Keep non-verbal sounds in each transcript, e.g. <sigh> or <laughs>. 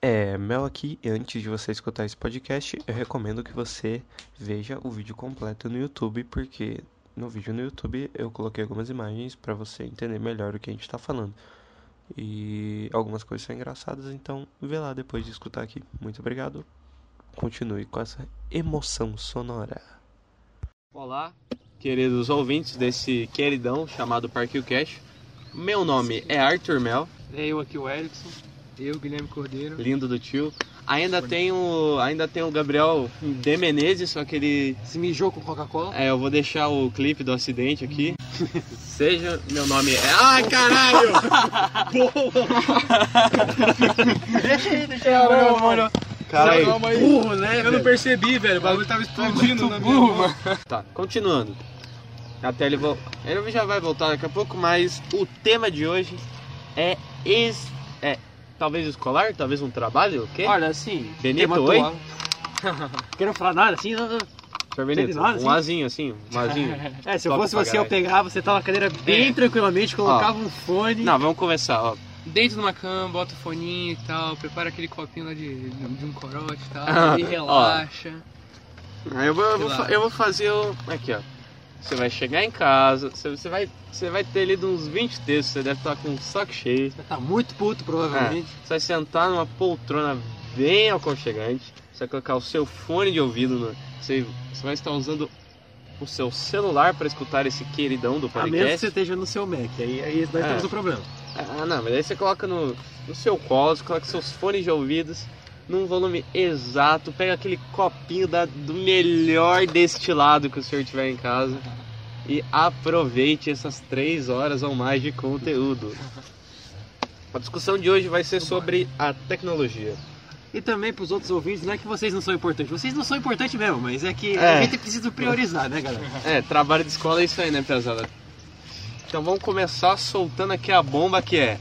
É, Mel aqui, e antes de você escutar esse podcast, eu recomendo que você veja o vídeo completo no YouTube, porque no vídeo no YouTube eu coloquei algumas imagens para você entender melhor o que a gente tá falando. E algumas coisas são engraçadas, então vê lá depois de escutar aqui. Muito obrigado. Continue com essa emoção sonora. Olá, queridos ouvintes desse queridão chamado Parquinho Cash. Meu nome é Arthur Mel, É eu aqui, o Erickson. Eu, Guilherme Cordeiro. lindo do tio. Ainda tem o, ainda tem o Gabriel De Menezes, só que ele Se mijou com Coca-Cola. É, eu vou deixar o clipe do acidente aqui. <laughs> Seja, meu nome é. Ai, caralho! Caramba, mano. Caralho. Burro, né? Eu não percebi, velho. O bagulho tava explodindo na minha burro, mano. Tá, continuando. Até ele vol... Ele já vai voltar daqui a pouco, mas o tema de hoje é ex... talvez escolar, talvez um trabalho, o quê? Olha, assim. Benito, oi? <laughs> Quero falar nada assim? Não, não. Senhor Benito, Sei lá, assim. um azinho assim, um azinho. É, se eu fosse você, eu pegava, você tava na cadeira bem É. tranquilamente, colocava um fone. Não, vamos começar, ó. Deita numa cama, bota o foninho e tal, prepara aquele copinho lá de, de um corote e tal, <laughs> e ó. relaxa. Aí eu vou, eu vou, eu vou fazer o. Aqui, ó. Você vai chegar em casa, você, você vai, você vai ter lido uns 20 textos, você deve estar com um saco cheio. Você tá muito puto, provavelmente. Você vai sentar numa poltrona bem aconchegante. Você vai colocar o seu fone de ouvido. No, você, você vai estar usando o seu celular para escutar esse queridão do A menos que podcast. você esteja no seu Mac. Aí, aí nós É. temos um problema. Ah, não, mas aí você coloca no, no seu colo, você coloca seus fones de ouvidos num volume exato, pega aquele copinho da, do melhor destilado que o senhor tiver em casa e aproveite essas três horas ou mais de conteúdo. A discussão de hoje vai ser sobre a tecnologia. E também pros outros ouvintes, não é que vocês não são importantes. Vocês não são importantes mesmo, mas é que É. a gente precisa priorizar, né, galera? É, trabalho de escola é isso aí, né, pesada? Então vamos começar soltando aqui a bomba que é.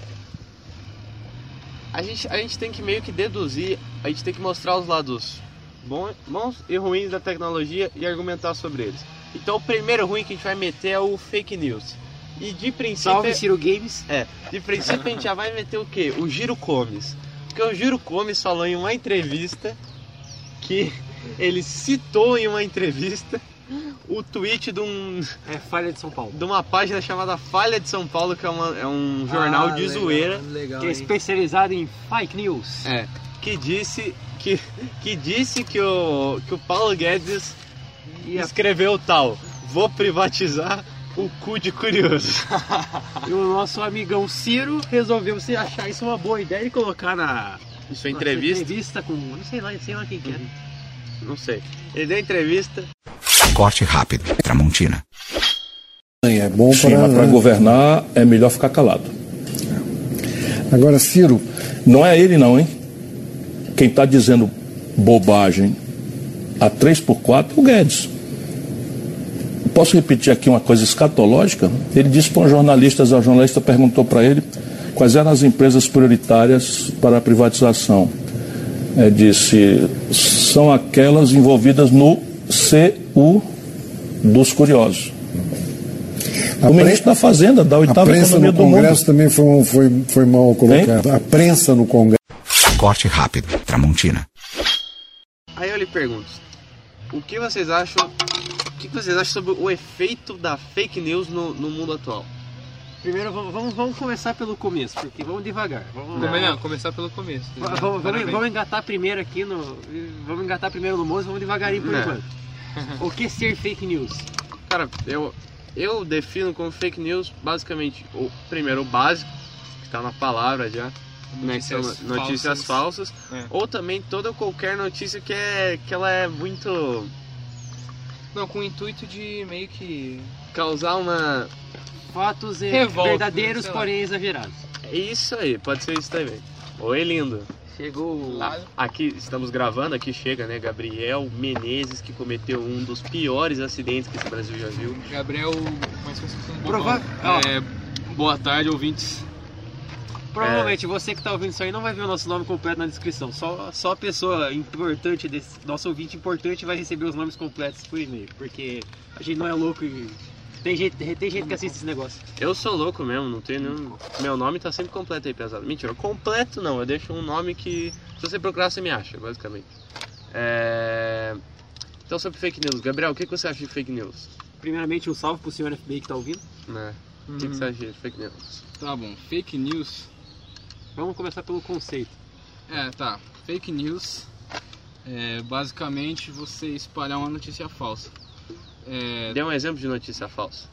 A gente, a gente tem que meio que deduzir, a gente tem que mostrar os lados bons, e ruins da tecnologia e argumentar sobre eles. Então o primeiro ruim que a gente vai meter é o fake news. E de princípio. Salve Ciro Games. É, de princípio a gente já vai meter o quê? O Giro Gomes. Porque o Giro Gomes falou em uma entrevista que ele citou em uma entrevista o tweet de, um, É falha de São Paulo. de uma página chamada Falha de São Paulo, que é, uma- é um jornal Ah, de legal, zoeira, Legal, Que é hein? especializado em fake news. é, que disse que, que disse que o, que o Paulo Guedes E, a- escreveu tal, vou privatizar o cu de curioso. <laughs> e o nosso amigão Ciro resolveu se achar isso uma boa ideia e colocar na Isso na entrevista? entrevista com. Não sei lá, não sei lá quem que é. Não sei. Ele deu entrevista Corte rápido. Tramontina. É bom para. para governar é melhor ficar calado. Agora, Ciro, Não é ele não, hein? Quem está dizendo bobagem a 3 por 4 é o Guedes. Posso repetir aqui uma coisa escatológica? Ele disse para um jornalista, a jornalista perguntou para ele quais eram as empresas prioritárias para a privatização. É, disse, são aquelas envolvidas no CU dos curiosos. a, O ministro da Fazenda, da a oitava prensa economia no do mundo. Congresso também foi, foi, foi mal colocada. A prensa no Congresso. Corte rápido. Tramontina. Aí eu lhe pergunto, o que vocês acham? O que vocês acham sobre o efeito da fake news no, no mundo atual? Primeiro vamos, vamos, vamos começar pelo começo, porque vamos devagar. Vamos, Come- não, começar pelo começo. Va- Vamos, vamos, vamos engatar primeiro aqui no. Vamos engatar primeiro no moço, vamos devagarinho por É. enquanto. <laughs> O que ser fake news? Cara, eu, eu defino como fake news basicamente o primeiro o básico, que está na palavra já, né, que são Notícias notícias falsas, É. ou também toda qualquer notícia que é que ela é muito Não, com o intuito de meio que. causar uma Fatos Revolta, verdadeiros, porém exagerados. é isso aí, pode ser isso também. Oi, lindo. Chegou. Lá, Aqui estamos gravando, aqui chega, né, Gabriel Menezes que cometeu um dos piores acidentes que esse Brasil já viu. Gabriel, mais. É, boa tarde, ouvintes. Provavelmente você que tá ouvindo isso aí não vai ver o nosso nome completo na descrição. Só, só a pessoa importante desse. Nosso ouvinte importante vai receber os nomes completos por e-mail. Porque a gente não é louco e Tem gente, tem gente que assiste esse negócio. Eu sou louco mesmo, não tenho nenhum. Meu nome tá sempre completo aí, pesado. Mentira, completo não, eu deixo um nome que. Se você procurar, você me acha, basicamente. É... Então, sobre fake news. Gabriel, o que você acha de fake news? Primeiramente, um salve pro senhor FBI que tá ouvindo. Né? O que, que você acha de fake news? Tá bom, fake news. Vamos começar pelo conceito. É, tá. Fake news é basicamente você espalhar uma notícia falsa. É, Dê um exemplo de notícia falsa.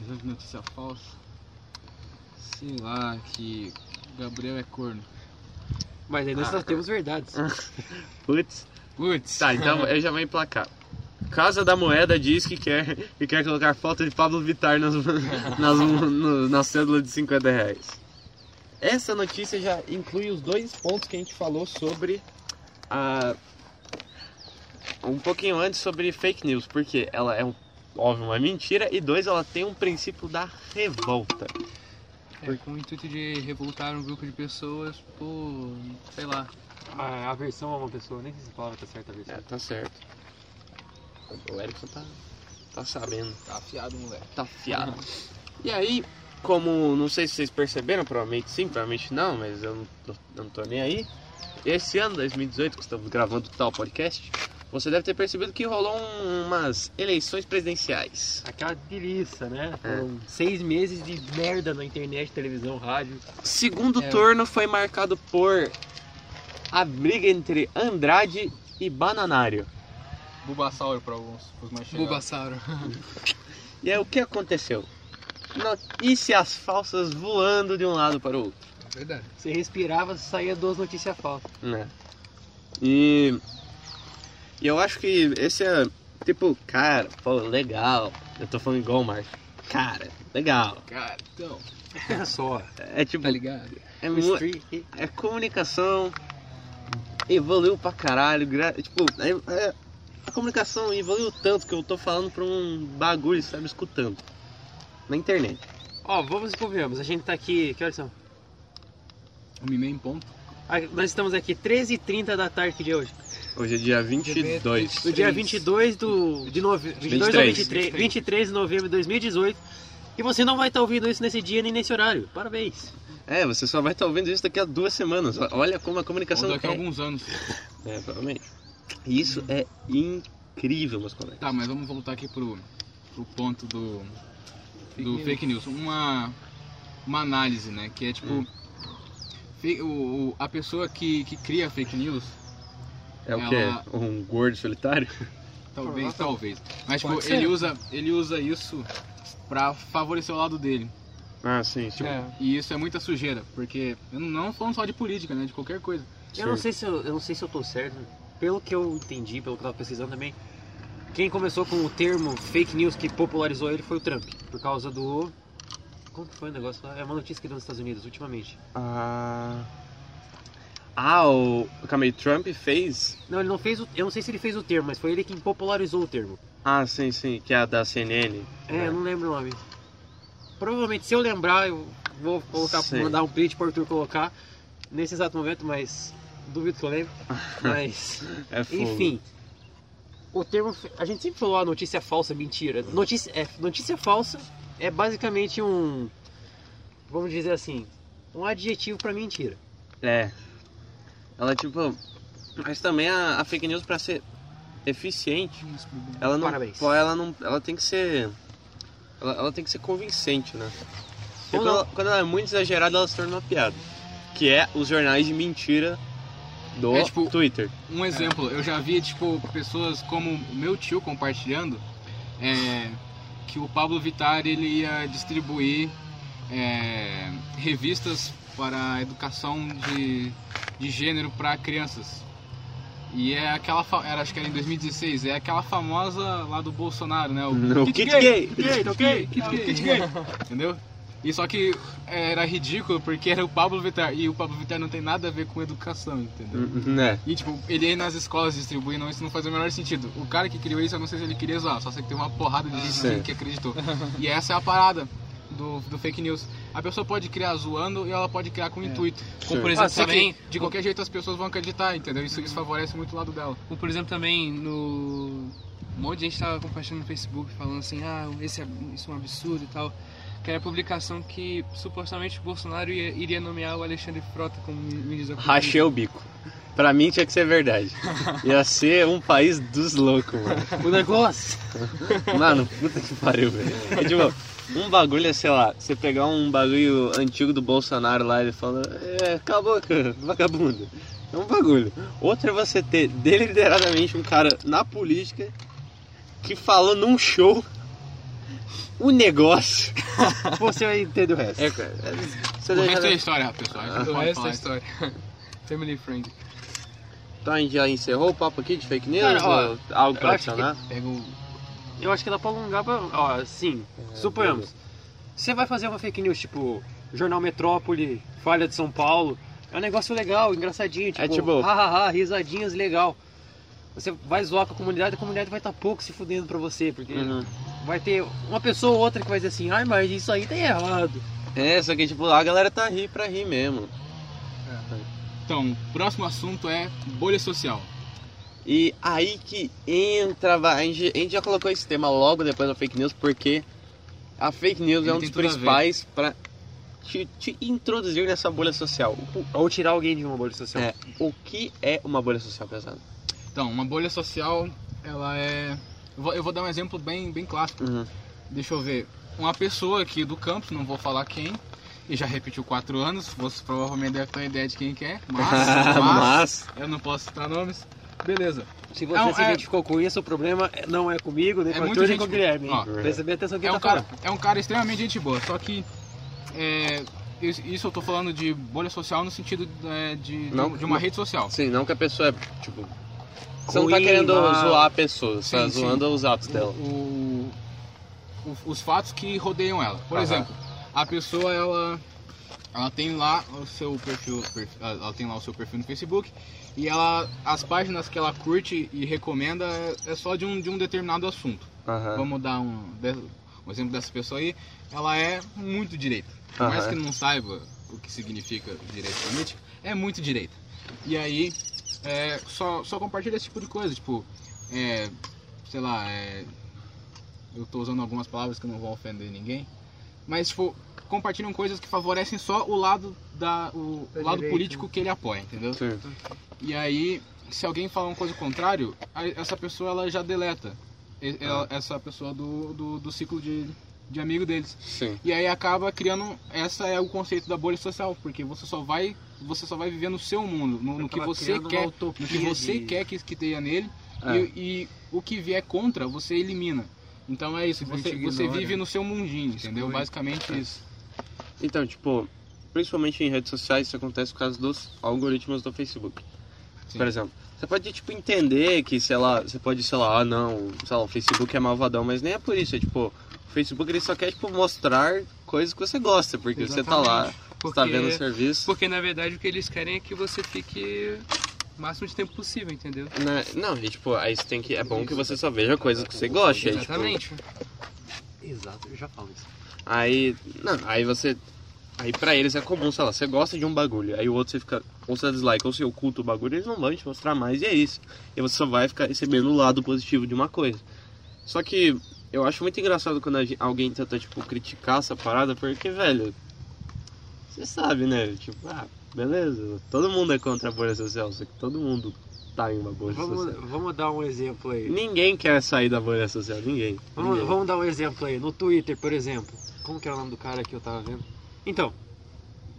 exemplo de notícia falsa. Sei lá, que Gabriel é corno. Mas aí nós Ah, só temos verdades. <laughs> Putz. Putz. Tá, então eu já vou emplacar. Casa da Moeda diz que quer, que quer colocar foto de Pablo Vittar nas, <laughs> nas, no- na cédula de 50 reais. Essa notícia já inclui os dois pontos que a gente falou sobre a. Um pouquinho antes sobre fake news, porque ela é, um, óbvio, uma mentira, e dois, ela tem um princípio da revolta. É, com o intuito de revoltar um grupo de pessoas por, sei lá, A aversão a uma pessoa, nem sei se a palavra tá certa a aversão. É, tá certo. O Erickson tá, tá sabendo. tá afiado, moleque. tá afiado. E aí, como não sei se vocês perceberam, provavelmente sim, provavelmente não, mas eu não tô, eu não tô nem aí. Esse ano, 2018, que estamos gravando o tal podcast, você deve ter percebido que rolou um- umas eleições presidenciais. Aquela delícia, né? É. Foram seis meses de merda na internet, televisão, rádio. Segundo É. turno foi marcado por a briga entre Andrade e Bananário. Bulbasauro pra alguns, pros mais chegados. Bulbasauro. <laughs> E aí o que aconteceu? Notícias falsas voando de um lado para o outro. Verdade. Você respirava, saía duas notícias falsas. né? E, e eu acho que esse é tipo, cara, pô, legal. Eu tô falando igual o Márcio. Cara, legal. Cara, então, Olha <laughs> só. É tipo, tá ligado? é, street- é comunicação evoluiu pra caralho. gra- Tipo, é- é- a comunicação evoluiu tanto que eu tô falando pra um bagulho, sabe, escutando. Na internet. Ó, vamos e convenhamos. A gente tá aqui. Que horas são? Um e-mail em ponto. Nós estamos aqui 13h30 da tarde, é hoje? Hoje é dia 22. No dia 22 do, de nove, 22 ou 23. 23, 23 de novembro de 2018. E você não vai estar ouvindo isso nesse dia nem nesse horário. Parabéns. É, você só vai estar ouvindo isso daqui a duas semanas. Olha como a Ou comunicação daqui a é. alguns anos. É, provavelmente. Isso é incrível, meus colegas. Tá, mas vamos voltar aqui pro, pro ponto do, do fake news. Uma, uma análise, né? Que é tipo. fe- o, o- a pessoa que, que cria fake news, É o Ela- quê? Um gordo solitário? <laughs> talvez, talvez. Mas tipo, ele usa, ele usa isso pra favorecer o lado dele. Ah, sim. Tipo, E isso é muita sujeira, porque eu não, não falando só de política, né? De qualquer coisa. Eu não sei se eu, eu não sei se eu tô certo. Pelo que eu entendi, pelo que eu tava pesquisando também, quem começou com o termo fake news que popularizou ele foi o Trump, por causa do como que foi o negócio lá? É uma notícia que deu nos Estados Unidos ultimamente. Ah. Ah, o. Calma aí, Trump fez. Não, ele não fez o, eu não sei se ele fez o termo, mas foi ele quem popularizou o termo. Ah, sim, sim, que é a da CNN. É, eu não lembro o nome. Provavelmente, se eu lembrar, eu vou colocar, Sei. mandar um print pro Arthur colocar nesse exato momento, mas duvido que eu lembre. <laughs> Mas, É fogo. enfim. O termo. A gente sempre falou a notícia falsa, mentira. Notícia, é, notícia falsa é basicamente um. Vamos dizer assim. Um adjetivo pra mentira. É. Ela, tipo. Mas também a, a fake news, pra ser eficiente, ela não. Parabéns. Ela não. Ela tem que ser. Ela, ela tem que ser convincente, né? Porque quando, ela, quando ela é muito exagerada, ela se torna uma piada. Que é os jornais de mentira do É, tipo, Twitter. Um exemplo, eu já vi, tipo, pessoas como o meu tio compartilhando é, que o Pablo Vittar ele ia distribuir é, revistas para a educação de, de gênero para crianças. E é aquela, era, acho que era em 2016, é aquela famosa lá do Bolsonaro, né? No kit gay. Kit gay, tá ok? Kit gay, kit gay. Entendeu? E só que era ridículo porque era o Pablo Vittar. E o Pablo Vittar não tem nada a ver com educação, entendeu? Né? E tipo, ele ir nas escolas distribuindo isso não faz o menor sentido. O cara que criou isso, eu não sei se ele queria zoar, só sei que tem uma porrada de gente Sim. que acreditou. E essa é a parada do, do fake news. a pessoa pode criar zoando e ela pode criar com intuito. Como, por exemplo, Ah, também, que- de qualquer jeito as pessoas vão acreditar, entendeu? Isso, isso favorece muito o lado dela. Como, por exemplo, também no. Um monte de gente tava compartilhando no Facebook falando assim, ah, esse é, isso é um absurdo e tal. Que era a publicação que supostamente o Bolsonaro ia- iria nomear o Alexandre Frota como ministro da. Rachei o bico. Pra mim tinha que ser verdade. Ia ser um país dos loucos, mano. O negócio. Mano, puta que pariu, velho. É, tipo, um bagulho é, sei lá, você pegar um bagulho antigo do Bolsonaro lá e ele fala, é, cala a boca, vagabundo. É um bagulho. Outro é você ter deliberadamente um cara na política que falou num show um negócio. <laughs> Você vai entender o resto. É, cara. Você O deixa- resto é história, pessoal. A gente O resto é história. <laughs> Family friend. Então a gente já encerrou o papo aqui de fake news? Cara, ó, ou algo eu pra acho que- adicionar? Pega o. Eu acho que dá pra alongar pra. Ó, assim, suponhamos. Você vai fazer uma fake news, tipo, Jornal Metrópole, Falha de São Paulo. É um negócio legal, engraçadinho, tipo, É tipo- hahaha, risadinhas legal. Você vai zoar com a comunidade, a comunidade vai estar pouco se fudendo pra você, porque Uhum. vai ter uma pessoa ou outra que vai dizer assim, ai, mas isso aí tá errado. É, só que tipo, a galera tá ri pra rir mesmo. Então, o próximo assunto é bolha social. E aí que entra, vai, a gente, a gente já colocou esse tema logo depois da fake news, porque a fake news Ele é um dos principais pra te, te introduzir nessa bolha social. Ou tirar alguém de uma bolha social. é, o que é uma bolha social pesada? Então, uma bolha social, ela é. Eu vou, eu vou dar um exemplo bem, bem clássico. Uhum. Deixa eu ver. Uma pessoa aqui do campus, não vou falar quem, e já repetiu quatro anos, você provavelmente deve ter uma ideia de quem que é, <laughs> mas, mas Mas, eu não posso citar nomes. Beleza. Se você se é- identificou com isso, o problema é- não é comigo, nem É com o gente- com o Guilherme. hein? Ó, Presta bem atenção que É tá um, cara, falando. é um cara extremamente gente boa, só que é, isso eu tô falando de bolha social no sentido é, de, de, Não- de uma não- rede social. sim, não que a pessoa é, tipo... Você não tá querendo má. zoar a pessoa, você tá Sim, sim. zoando os atos dela. o- o- os fatos que rodeiam ela. Por Aham. exemplo, a pessoa ela ela tem lá o seu perfil, perfil- ela tem lá o seu perfil no Facebook e ela as páginas que ela curte e recomenda é, é só de um, de um determinado assunto. Aham. Vamos dar um, um exemplo dessa pessoa aí. Ela é muito direita. Por mais que não saiba o que significa direita política, é muito direita. E aí, é, só, só compartilha esse tipo de coisa. Tipo, é, sei lá, é, eu tô usando algumas palavras que não vão ofender ninguém. Mas, tipo, compartilham coisas que favorecem só o lado, da, o Da lado político que ele apoia, entendeu? Sim. E aí, se alguém fala uma coisa contrária, aí essa pessoa ela já deleta e- ela- essa pessoa do, do, do ciclo de, de amigo deles. Sim. E aí acaba criando, essa é o conceito da bolha social, porque você só vai, você só vai viver no seu mundo, no, no que você quer, no que você de- quer que, que tenha nele, É. e, e o que vier contra, você elimina. Então é isso, você, Simplesmente você vive no seu mundinho, entendeu? Basicamente isso. Então, tipo, principalmente em redes sociais, isso acontece por causa dos algoritmos do Facebook. Sim. Por exemplo, você pode, tipo, entender que, sei lá, você pode, sei lá, ah, não, sei lá, o Facebook é malvadão, mas nem é por isso, é tipo, o Facebook ele só quer, tipo, mostrar coisas que você gosta, porque você tá lá, Porque, tá vendo o serviço. porque na verdade o que eles querem é que você fique o máximo de tempo possível, entendeu? Né? Não, e tipo, aí você tem que. É bom que você só veja coisas que você gosta. aí, tipo, Exatamente. Exato, eu já falo isso. Aí. Não, aí você. Aí pra eles é comum, sei lá, você gosta de um bagulho, aí o outro você fica. Ou você dislike, ou você oculta o bagulho, eles não vão te mostrar mais, e é isso. E você só vai ficar recebendo o lado positivo de uma coisa. Só que eu acho muito engraçado quando alguém tenta, tipo, criticar essa parada, porque, velho. Você sabe, né? Tipo, ah, beleza, todo mundo é contra a bolha social, só que todo mundo tá em uma bolha Vamos, social. vamos dar um exemplo aí. Ninguém quer sair da bolha social, ninguém. Vamos, ninguém. vamos dar um exemplo aí. No Twitter, por exemplo. Como que é o nome do cara que eu tava vendo? Então,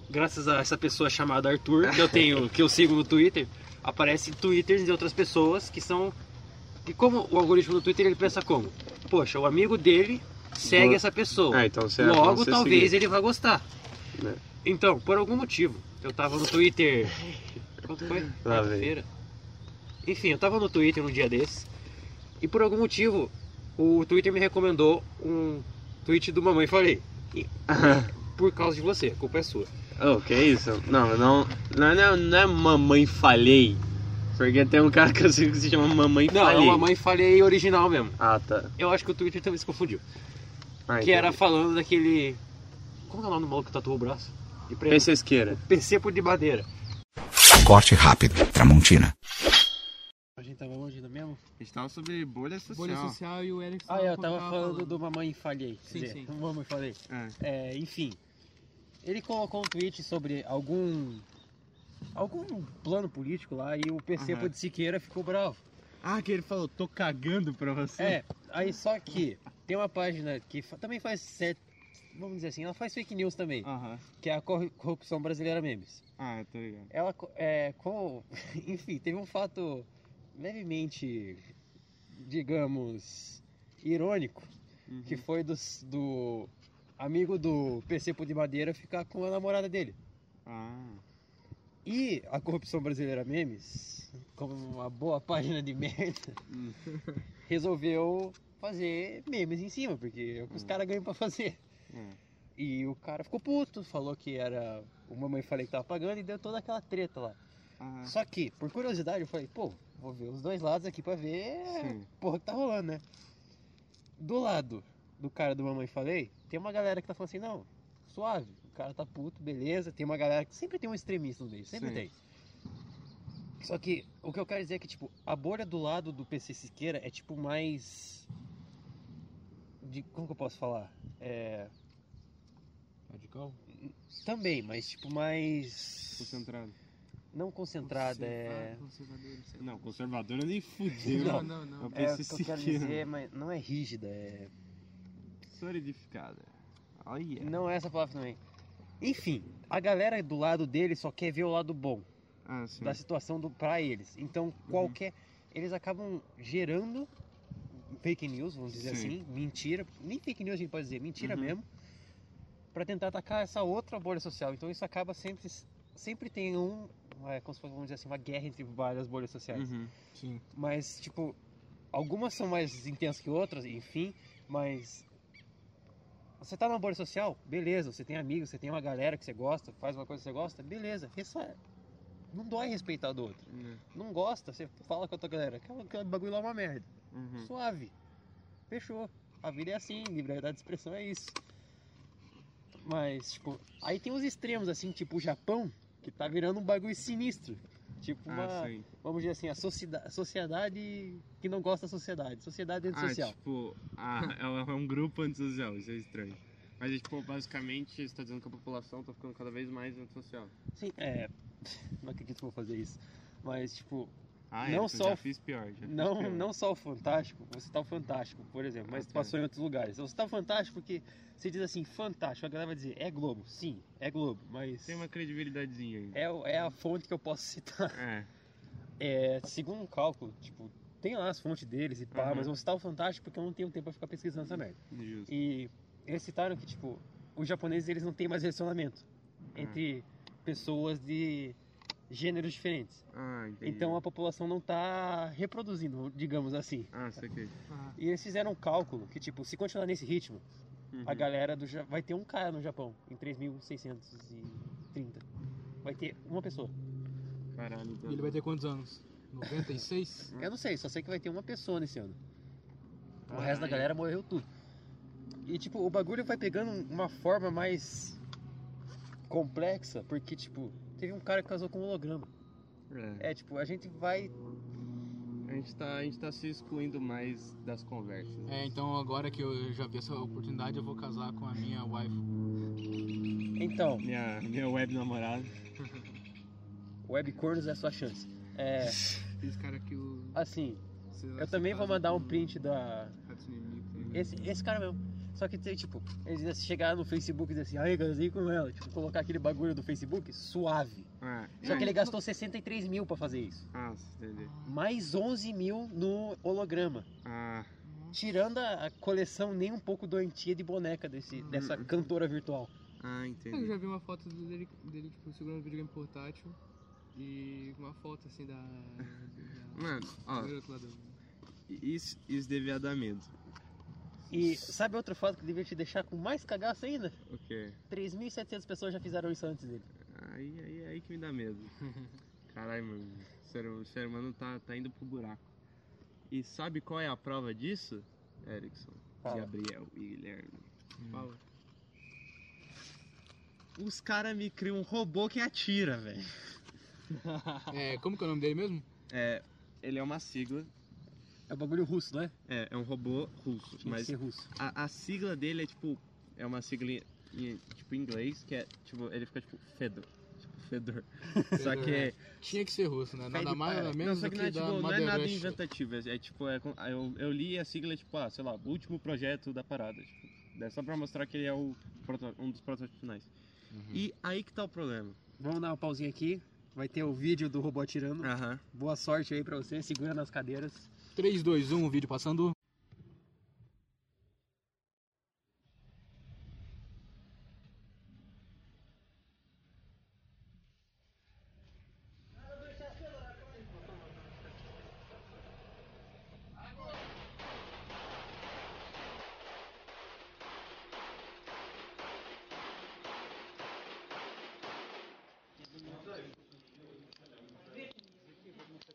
graças a essa pessoa chamada Arthur, que eu tenho, <laughs> que eu sigo no Twitter, aparecem twitters de outras pessoas que são. E como o algoritmo do Twitter ele pensa como? Poxa, o amigo dele segue Boa. essa pessoa. Ah, então você Logo, você talvez seguir. ele vá gostar. Né. Então, por algum motivo, eu tava no Twitter. Quanto foi? Quarta-feira. Enfim, eu tava no Twitter um dia desses. E por algum motivo, o Twitter me recomendou um tweet do Mamãe Falei. E- <laughs> por causa de você, a culpa é sua. Oh, que isso? Não, não, não, é- não é mamãe falhei. Porque tem um cara que eu que se chama mamãe Não, é o Mamãe Falei original mesmo. Ah, tá. Eu acho que o Twitter também se confundiu. Ah, Que era entendi. falando daquele. Como é o nome do maluco que tatuou o braço? E Esqueira. PC por de madeira. Corte rápido. Tramontina. A gente tava onde ainda mesmo? A gente tava sobre bolha social. Bolha social e o Eric Ah, eu tava falando do Mamãe Falhei. Sim, dizer, sim. Mamãe Falei. É. É, enfim. Ele colocou um tweet sobre algum. algum plano político lá e o por de Siqueira ficou bravo. Ah, que ele falou, tô cagando pra você. É, aí só que tem uma página que fa- também faz set... vamos dizer assim, ela faz fake news também, Aham. que é a Corru- Corrupção Brasileira Memes. Ah, tô ligado. Ela, é, com, <laughs> enfim, teve um fato levemente, digamos, irônico, Uhum. que foi dos- do amigo do PC Pô de Madeira ficar com a namorada dele. Ah. E a Corrupção Brasileira Memes, como uma boa página de merda, Hum. resolveu fazer memes em cima, porque é o que os caras ganham pra fazer. E o cara ficou puto, falou que era o mamãe falei que tava pagando e deu toda aquela treta lá. Ah. Só que, por curiosidade, eu falei, pô, vou ver os dois lados aqui pra ver Sim. <laughs> porra que tá rolando, né? Do lado do cara do mamãe falei, tem uma galera que tá falando assim, não, suave, o cara tá puto, beleza. Tem uma galera que sempre tem um extremista no meio, sempre Sim. tem. Só que o que eu quero dizer é que, tipo, a bolha do lado do PC Siqueira é tipo mais. De, como que eu posso falar? É. Radical? Também, mas tipo mais. Concentrado. Não concentrada, é. Não, conservador nem fudeu. Não, não, não. É o É o que eu quero dizer, mas não é rígida, é. Solidificada. Olha. Não é essa palavra também. Enfim, a galera do lado dele só quer ver o lado bom Ah, sim. da situação do, pra eles. Então, qualquer. Eles acabam gerando fake news, vamos dizer Sim. assim, mentira. Nem fake news a gente pode dizer, mentira Uhum. mesmo. Pra tentar atacar essa outra bolha social. Então, isso acaba sempre. Sempre tem um. É, como se fosse, vamos dizer assim, uma guerra entre várias bolhas sociais. Uhum. Sim. Mas, tipo, algumas são mais intensas que outras, enfim, mas. Você tá numa bolha social, beleza, você tem amigos, você tem uma galera que você gosta, faz uma coisa que você gosta, beleza. Isso é- Não dói respeitar do outro. Uhum. Não gosta, você fala com a tua galera, aquele bagulho lá é uma merda. Uhum. Suave. Fechou. A vida é assim, liberdade de expressão é isso. Mas, tipo, aí tem os extremos, assim, tipo o Japão, que tá virando um bagulho sinistro. Tipo uma Ah, vamos dizer assim, a sociedade, que não gosta da sociedade, sociedade Ah, antissocial. tipo, ah, é um- é um grupo antissocial, isso é estranho. Mas, tipo, basicamente, você está dizendo que a população tá ficando cada vez mais antissocial. Sim, é. Não acredito que eu vou fazer isso. Mas, tipo, Ah, Não é, só já o- fiz pior. Já fiz não, pior. não só o Fantástico, você tá o Fantástico, por exemplo, mas Ah, tá. passou em outros lugares. Você tá o Fantástico porque você diz assim, Fantástico, a galera vai dizer, é Globo. Sim, é Globo, mas Tem uma credibilidadezinha ainda. é, é a fonte que eu posso citar. É. <laughs> É, segundo um cálculo, tipo, tem lá as fontes deles e pá, Uhum. mas eu vou citar o Fantástico porque eu não tenho tempo pra ficar pesquisando essa merda. Justo. E eles citaram que, tipo, os japoneses eles não têm mais relacionamento entre pessoas de gêneros diferentes. Ah, entendi. Então a população não tá reproduzindo, digamos assim. Ah, saquei. E eles fizeram um cálculo que, tipo, se continuar nesse ritmo, Uhum. a galera do Ja- vai ter um cara no Japão em 3630. Vai ter uma pessoa. Caralho, então. E ele vai ter quantos anos? 96? <laughs> Eu não sei, só sei que vai ter uma pessoa nesse ano. O Ah, resto da é. galera morreu tudo. E tipo, o bagulho vai pegando uma forma mais complexa, porque tipo, teve um cara que casou com um holograma. É. É, tipo, a gente vai. A, gente tá, a gente tá se excluindo mais das conversas. É, então agora que eu já vi essa oportunidade, eu vou casar com a minha wife. Então, Minha, minha web namorada. <laughs> webcornos é a sua chance. É, Esse cara aqui, o. assim, eu também vou mandar um print da. Esse, esse cara mesmo. Só que tem, tipo, eles chegar no Facebook e dizer assim, ai, casei com ela. Tipo, colocar aquele bagulho do Facebook suave. Ah, Só é. que ele gastou 63 mil pra fazer isso. Ah, entendi. Mais 11 mil no holograma. Ah, Tirando a, a coleção nem um pouco doentia de boneca desse, dessa cantora virtual. ah, Eu entendi. já vi uma foto dele, dele tipo, segurando um videogame portátil e uma foto assim da. da Mano, ó, do outro lado. isso, isso devia dar medo. E sabe outra foto que devia te deixar com mais cagaço ainda? O quê? 3.700 pessoas já fizeram isso antes dele. Aí, aí, aí que me dá medo. <laughs> Caralho, mano. O ser, o ser humano tá, tá indo pro buraco. E sabe qual é a prova disso? Erickson, Fala. Gabriel e Guilherme. Fala. os caras me criam um robô que atira, velho. <laughs> É, como que é o nome dele mesmo? É, ele é uma sigla, É um bagulho russo, não é? é, é um robô russo, Tinha mas que ser russo. a, a sigla dele é tipo, é uma sigla em, em, tipo em inglês, que é, tipo, ele fica tipo Fedor. Tipo, Fedor. <laughs> Só que é. Tinha que ser russo, né? Nada mais, é, nada não, menos só do que que, não é, tipo, não é nada inventativo. É, é tipo, é, eu, eu li a sigla, tipo, ah, sei lá, o último projeto da parada. Tipo, é só pra mostrar que ele é o, um dos protótipos finais. Uhum. E aí que tá o problema. Vamos dar uma pausinha aqui. Vai ter o vídeo do robô atirando. Aham. Boa sorte aí pra você. Segura nas cadeiras. 3, 2, 1, vídeo passando.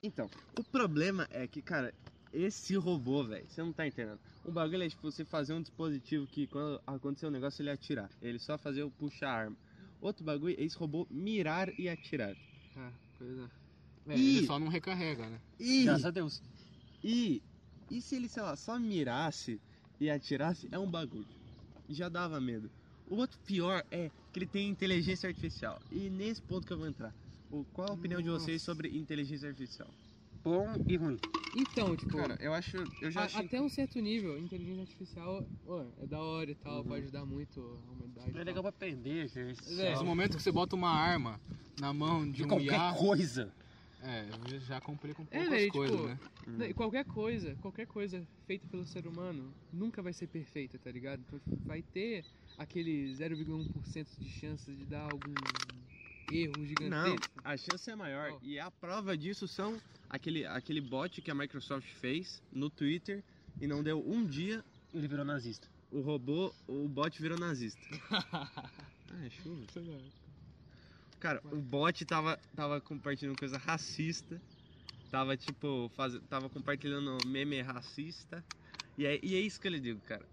Então, o problema é que, cara, esse robô, velho, você não tá entendendo. O bagulho é tipo você fazer um dispositivo que quando acontecer um negócio ele atirar. Ele só fazer o puxar a arma. Outro bagulho é esse robô mirar e atirar. É, pois é. É, Ih! ele só não recarrega, né? E, Graças a Deus. e, e se ele, sei lá, só mirasse e atirasse, é um bagulho. Já dava medo. O outro pior é que ele tem inteligência artificial. E nesse ponto que eu vou entrar. O, qual a opinião de vocês sobre inteligência artificial? Bom e ruim. Então, tipo, Cara, eu acho. Eu já a- achei. até um certo nível, inteligência artificial ó, é da hora e tal, pode ajudar muito a humanidade. É legal pra aprender, gente. É. Nesse momento que você bota uma arma na mão de, De um qualquer IA, coisa. é, já complica um pouco É, as velho, coisas, tipo, né? né, qualquer coisa, qualquer coisa feita pelo ser humano nunca vai ser perfeita, tá ligado? Então, vai ter aquele 0,1% de chance de dar algum erro Não, gigantesco. a chance é maior. Ó. E a prova disso são aquele, aquele bot que a Microsoft fez no Twitter e não deu um dia, Ele virou nazista. o robô, o bot virou nazista. <laughs> ah, é chuva. Cara, o bot tava, tava compartilhando coisa racista. Tava tipo, faz, tava compartilhando meme racista. E é, e é isso que eu lhe digo, cara.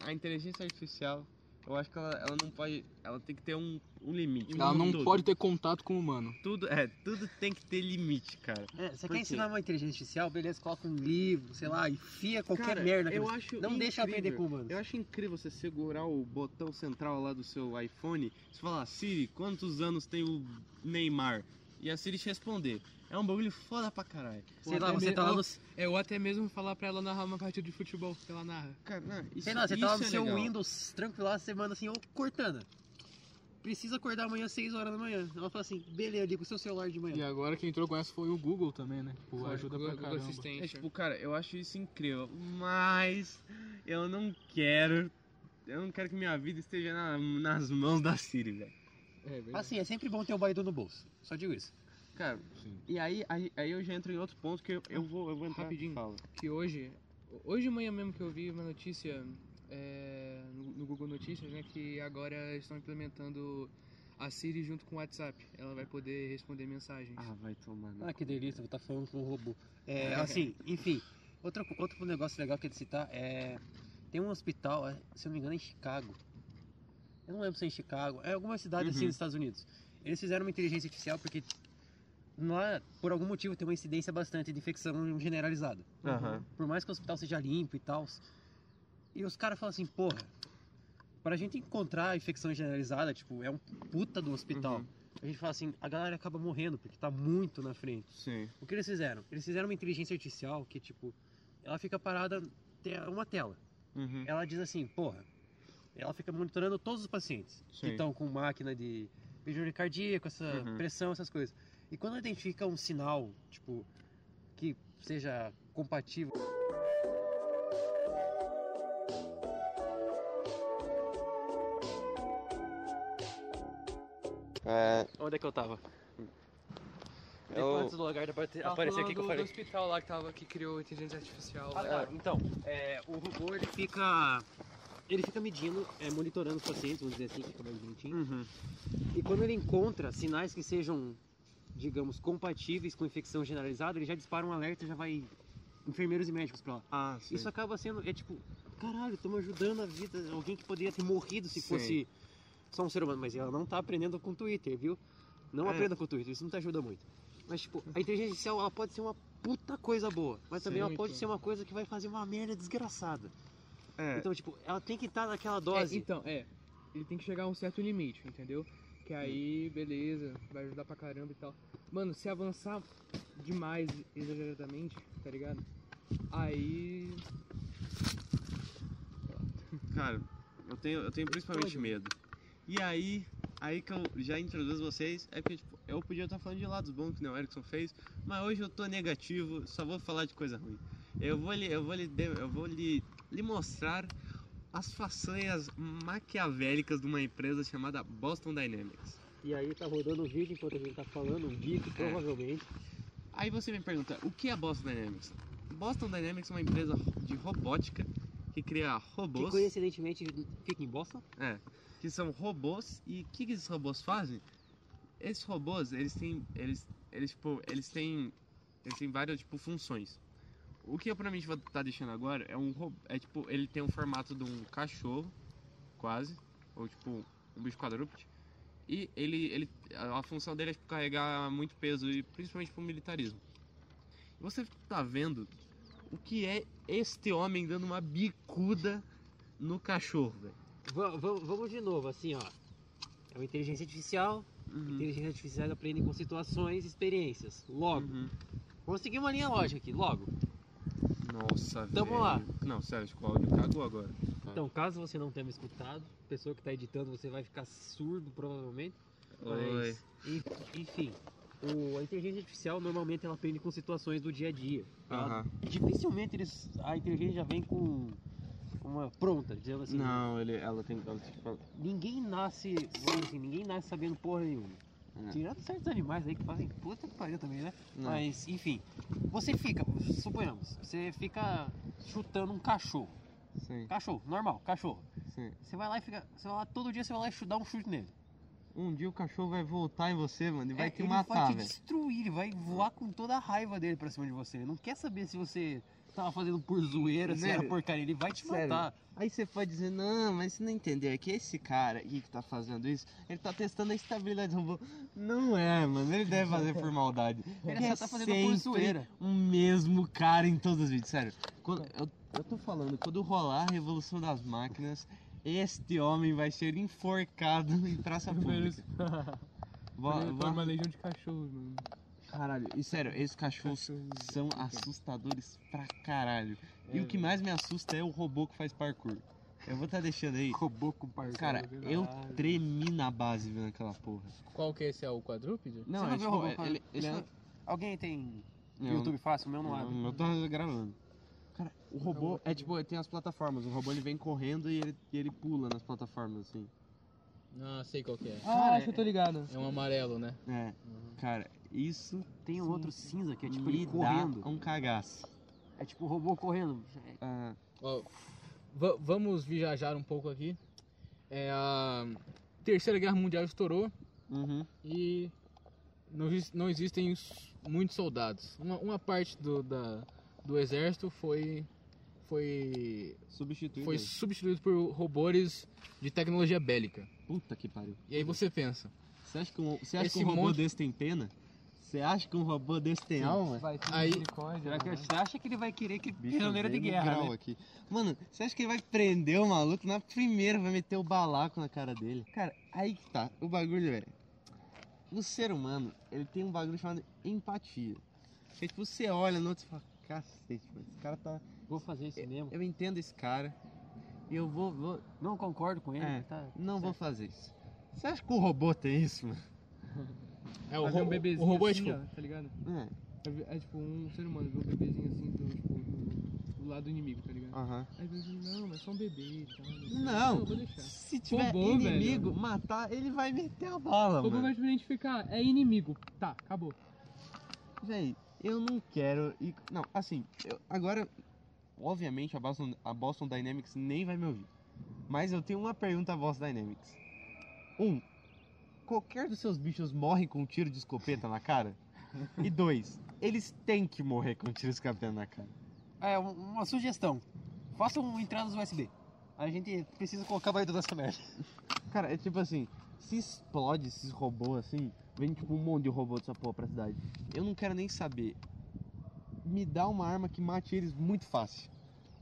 A inteligência artificial, eu acho que ela, ela não pode. Ela tem que ter um, um limite. Ela não tudo. pode ter contato com o humano. Tudo, é, tudo tem que ter limite, cara. É, você Por quer quê? ensinar uma inteligência artificial? Beleza, coloca um livro, sei lá, enfia qualquer Cara, merda. eu acho Não deixa ela incrível. aprender com humanos. Eu acho incrível você segurar o botão central lá do seu iPhone e falar, Siri, quantos anos tem o Neymar? E a Siri te responder. É um bagulho foda pra caralho. Sei Ou lá, você me- tá lá no, É, ou até mesmo falar pra ela narrar uma partida de futebol que ela narra. Cara, não, isso, sei lá, você tá lá no é seu legal. Windows tranquilo lá, você manda assim, ô Cortana, precisa acordar amanhã às 6 horas da manhã. Ela fala assim, beleza, liga o seu celular de E manhã. agora quem entrou com essa foi o Google também, né? Tipo, Foi, ajuda Google- pra Google caramba. Assistente. É tipo, cara, eu acho isso incrível, mas eu não quero. Eu não quero que minha vida esteja na- nas mãos da Siri, velho. É, verdade. Assim, é sempre bom ter o Baidu no bolso. Só digo isso. Cara, Sim. e aí, aí, aí eu já entro em outro ponto que eu, eu vou, eu vou entrar Rapidinho. Fala. que hoje, hoje de manhã mesmo que eu vi uma notícia é, no, no Google Notícias, né, que agora estão implementando a Siri junto com o WhatsApp. Ela vai poder responder mensagens. Ah, vai tomar. Ah, que delícia, vou estar falando com um robô. É, assim, enfim, outro, outro negócio legal que eu ia citar é. Tem um hospital, é, se eu não me engano, em Chicago. Eu não lembro se é em Chicago, é alguma cidade assim Uhum. nos Estados Unidos. Eles fizeram uma inteligência artificial porque lá, por algum motivo, tem uma incidência bastante de infecção generalizada. Aham. Por mais que o hospital seja limpo e tal. E os caras falam assim, porra, pra gente encontrar a infecção generalizada, tipo, é um puta do hospital. Uhum. A gente fala assim, a galera acaba morrendo porque tá muito na frente. Sim. O que eles fizeram? Eles fizeram uma inteligência artificial que, tipo, ela fica parada, tem uma tela. Uhum. Ela diz assim, porra, ela fica monitorando todos os pacientes que Sim. estão com máquina de vigília cardíaca, essa Uhum. pressão, essas coisas. E quando identifica um sinal, tipo, que seja compatível. É, Onde é que eu tava? Eu- Antes do lagarto apare- Tava aparecer aqui que eu falei. do hospital lá que, tava, que criou a inteligência artificial. Ah, tá. Então, é, o robô ele fica. Ele fica medindo, é, monitorando os pacientes, vamos dizer assim, fica mais bonitinho. Uhum. E quando ele encontra sinais que sejam, digamos, compatíveis com infecção generalizada, ele já dispara um alerta já vai enfermeiros e médicos pra lá. Ah, sim. Isso acaba sendo, é tipo, caralho, estamos ajudando a vida, alguém que poderia ter morrido se Sim. fosse só um ser humano, mas ela não tá aprendendo com o Twitter, viu? Não É. aprenda com o Twitter, isso não te ajuda muito. Mas, tipo, a inteligência artificial, ela pode ser uma puta coisa boa, mas também ela Muito. pode ser uma coisa que vai fazer uma merda desgraçada. É. Então, tipo, ela tem que estar naquela É, dose. então, é. Ele tem que chegar a um certo limite, entendeu? Que aí, beleza, vai ajudar pra caramba e tal. Mano, se avançar demais, exageradamente, tá ligado? Aí. Cara, eu tenho, eu tenho principalmente medo. E aí, aí que eu já introduzo vocês, é porque tipo, eu podia estar falando de lados bons que o Erickson fez, mas hoje eu tô negativo, só vou falar de coisa ruim. Eu vou lhe, eu vou lhe, eu vou lhe, lhe mostrar as façanhas maquiavélicas de uma empresa chamada Boston Dynamics. E aí tá rodando um vídeo enquanto a gente tá falando, um GIF, provavelmente. Aí você me pergunta, o que é Boston Dynamics? Boston Dynamics é uma empresa de robótica que cria Que robôs. coincidentemente fica em Boston. É, que são robôs e o que, que esses robôs fazem? Esses robôs, eles têm, eles, eles tipo, eles têm, eles têm várias tipo funções. O que eu provavelmente vou estar deixando agora é um robô, é tipo, ele tem o formato de um cachorro, quase, ou tipo um bicho quadrúpede. E ele, ele, a função dele é tipo, carregar muito peso e principalmente pro militarismo. E você tá vendo o que é este homem dando uma bicuda no cachorro, velho. Va- va- vamos de novo, assim, ó. É uma inteligência artificial. Uhum. Inteligência artificial aprende com situações e experiências. Logo, Uhum. vamos seguir uma linha lógica aqui, logo. Nossa, Tamo velho. lá. Não, sério, acho que o áudio cagou agora. Então, caso você não tenha me escutado, pessoa que está editando, você vai ficar surdo provavelmente. Oi. Mas, en- enfim, o- a inteligência artificial normalmente ela aprende com situações do dia a dia. Ela- Aham. Dificilmente eles, a inteligência já vem com uma pronta, dizendo assim. Não, ele, ela tem. Ela tipo, Ninguém nasce, vamos assim, ninguém nasce sabendo porra nenhuma. É. Tirando certos animais aí que fazem puta que pariu também, né? Não. Mas, enfim, você fica, suponhamos, você fica chutando um cachorro. sim, Cachorro, normal, cachorro. sim. Você vai lá e fica. Você vai lá todo dia, você vai lá e dar um chute nele. Um dia o cachorro vai voltar em você, mano, e vai É, te ele matar, vai te destruir, ele vai voar com toda a raiva dele pra cima de você. Ele não quer saber se você tava fazendo por zoeira, se Sério? era porcaria. Ele vai te Sério? matar. Aí você pode dizer, não, mas você não entendeu, é que esse cara aqui que tá fazendo isso, ele tá testando a estabilidade do robô. Não é, mano, ele deve fazer por maldade. <laughs> Ele é só tá fazendo por sempre zoeira. o mesmo cara em todos os vídeos, sério. Quando, eu, eu tô falando, quando rolar a revolução das máquinas, este homem vai ser enforcado <laughs> em praça pública. Foi vó- uma legião de cachorros, mano. Caralho, e sério, esses cachorros Cachorro. são assustadores pra caralho. E É, o que mais me assusta é o robô que faz parkour. Eu vou estar deixando aí. Robô com parceiro. Cara, eu tremi na base vendo aquela porra. Qual que é esse? É o quadrúpede? Não, Você é tipo, o robô? ele, ele, ele é... Alguém tem Não, YouTube fácil? O meu não não, abre. eu tô gravando. Cara, o robô é tipo, tem as plataformas. O robô ele vem correndo e ele, e ele pula nas plataformas, assim. Ah, sei qual que é. Cara, Ah, acho que eu tô ligado. É um amarelo, né? É, cara, isso Tem um outro cinza que é tipo ele correndo. um cagaço. É tipo o robô correndo. Ah, Ó, va- vamos viajar um pouco aqui. É, a Terceira Guerra Mundial estourou uhum. e não, não existem muitos soldados. Uma, uma parte do, da, do exército foi foi Substituído. foi substituído por robôs de tecnologia bélica. Puta que pariu. E aí você pensa, Você acha que um, você acha Esse que um robô monte- desse tem pena? Você acha que um robô desse tem alma? aí Será que você acha que ele vai querer que prisioneiro de guerra, grau né? aqui. Mano, você acha que ele vai prender o maluco na primeira, vai meter o balaco na cara dele? Cara, aí que tá. O bagulho é. O ser humano, ele tem um bagulho chamado empatia. Que tipo, você olha no outro e fala, cacete, mano, esse cara tá. Vou fazer isso mesmo. Eu entendo esse cara. E eu vou. vou... Não concordo com ele. É, tá não vou fazer isso. Você acha que o robô tem isso, mano? <laughs> é o, ro- um bebezinho o robô é assim, tipo ó, tá ligado? É. É, tipo um ser humano, vê um bebezinho assim do, tipo, do, do lado inimigo, tá ligado? Aham. Aí o bebezinho, não, mas é só um bebê e tal. Não, deixar. se tiver Robô, inimigo, matar, ele vai meter a bala, O robô mano. vai te identificar, é inimigo. Tá, acabou. Véi, eu não quero. ir- Não, assim, eu- agora, obviamente a Boston, a Boston Dynamics nem vai me ouvir. Mas eu tenho uma pergunta à Boston Dynamics. Um, qualquer dos seus bichos morre com um tiro de escopeta na cara? <laughs> E dois, eles têm que morrer com um tiro de escopeta na cara. É, um- uma sugestão. Faça um entradas USB. A gente precisa colocar mais nessa merda. Cara, é tipo assim, se explode esses robôs assim, vem tipo um monte de robô dessa porra pra cidade. Eu não quero nem saber. Me dá uma arma que mate eles muito fácil.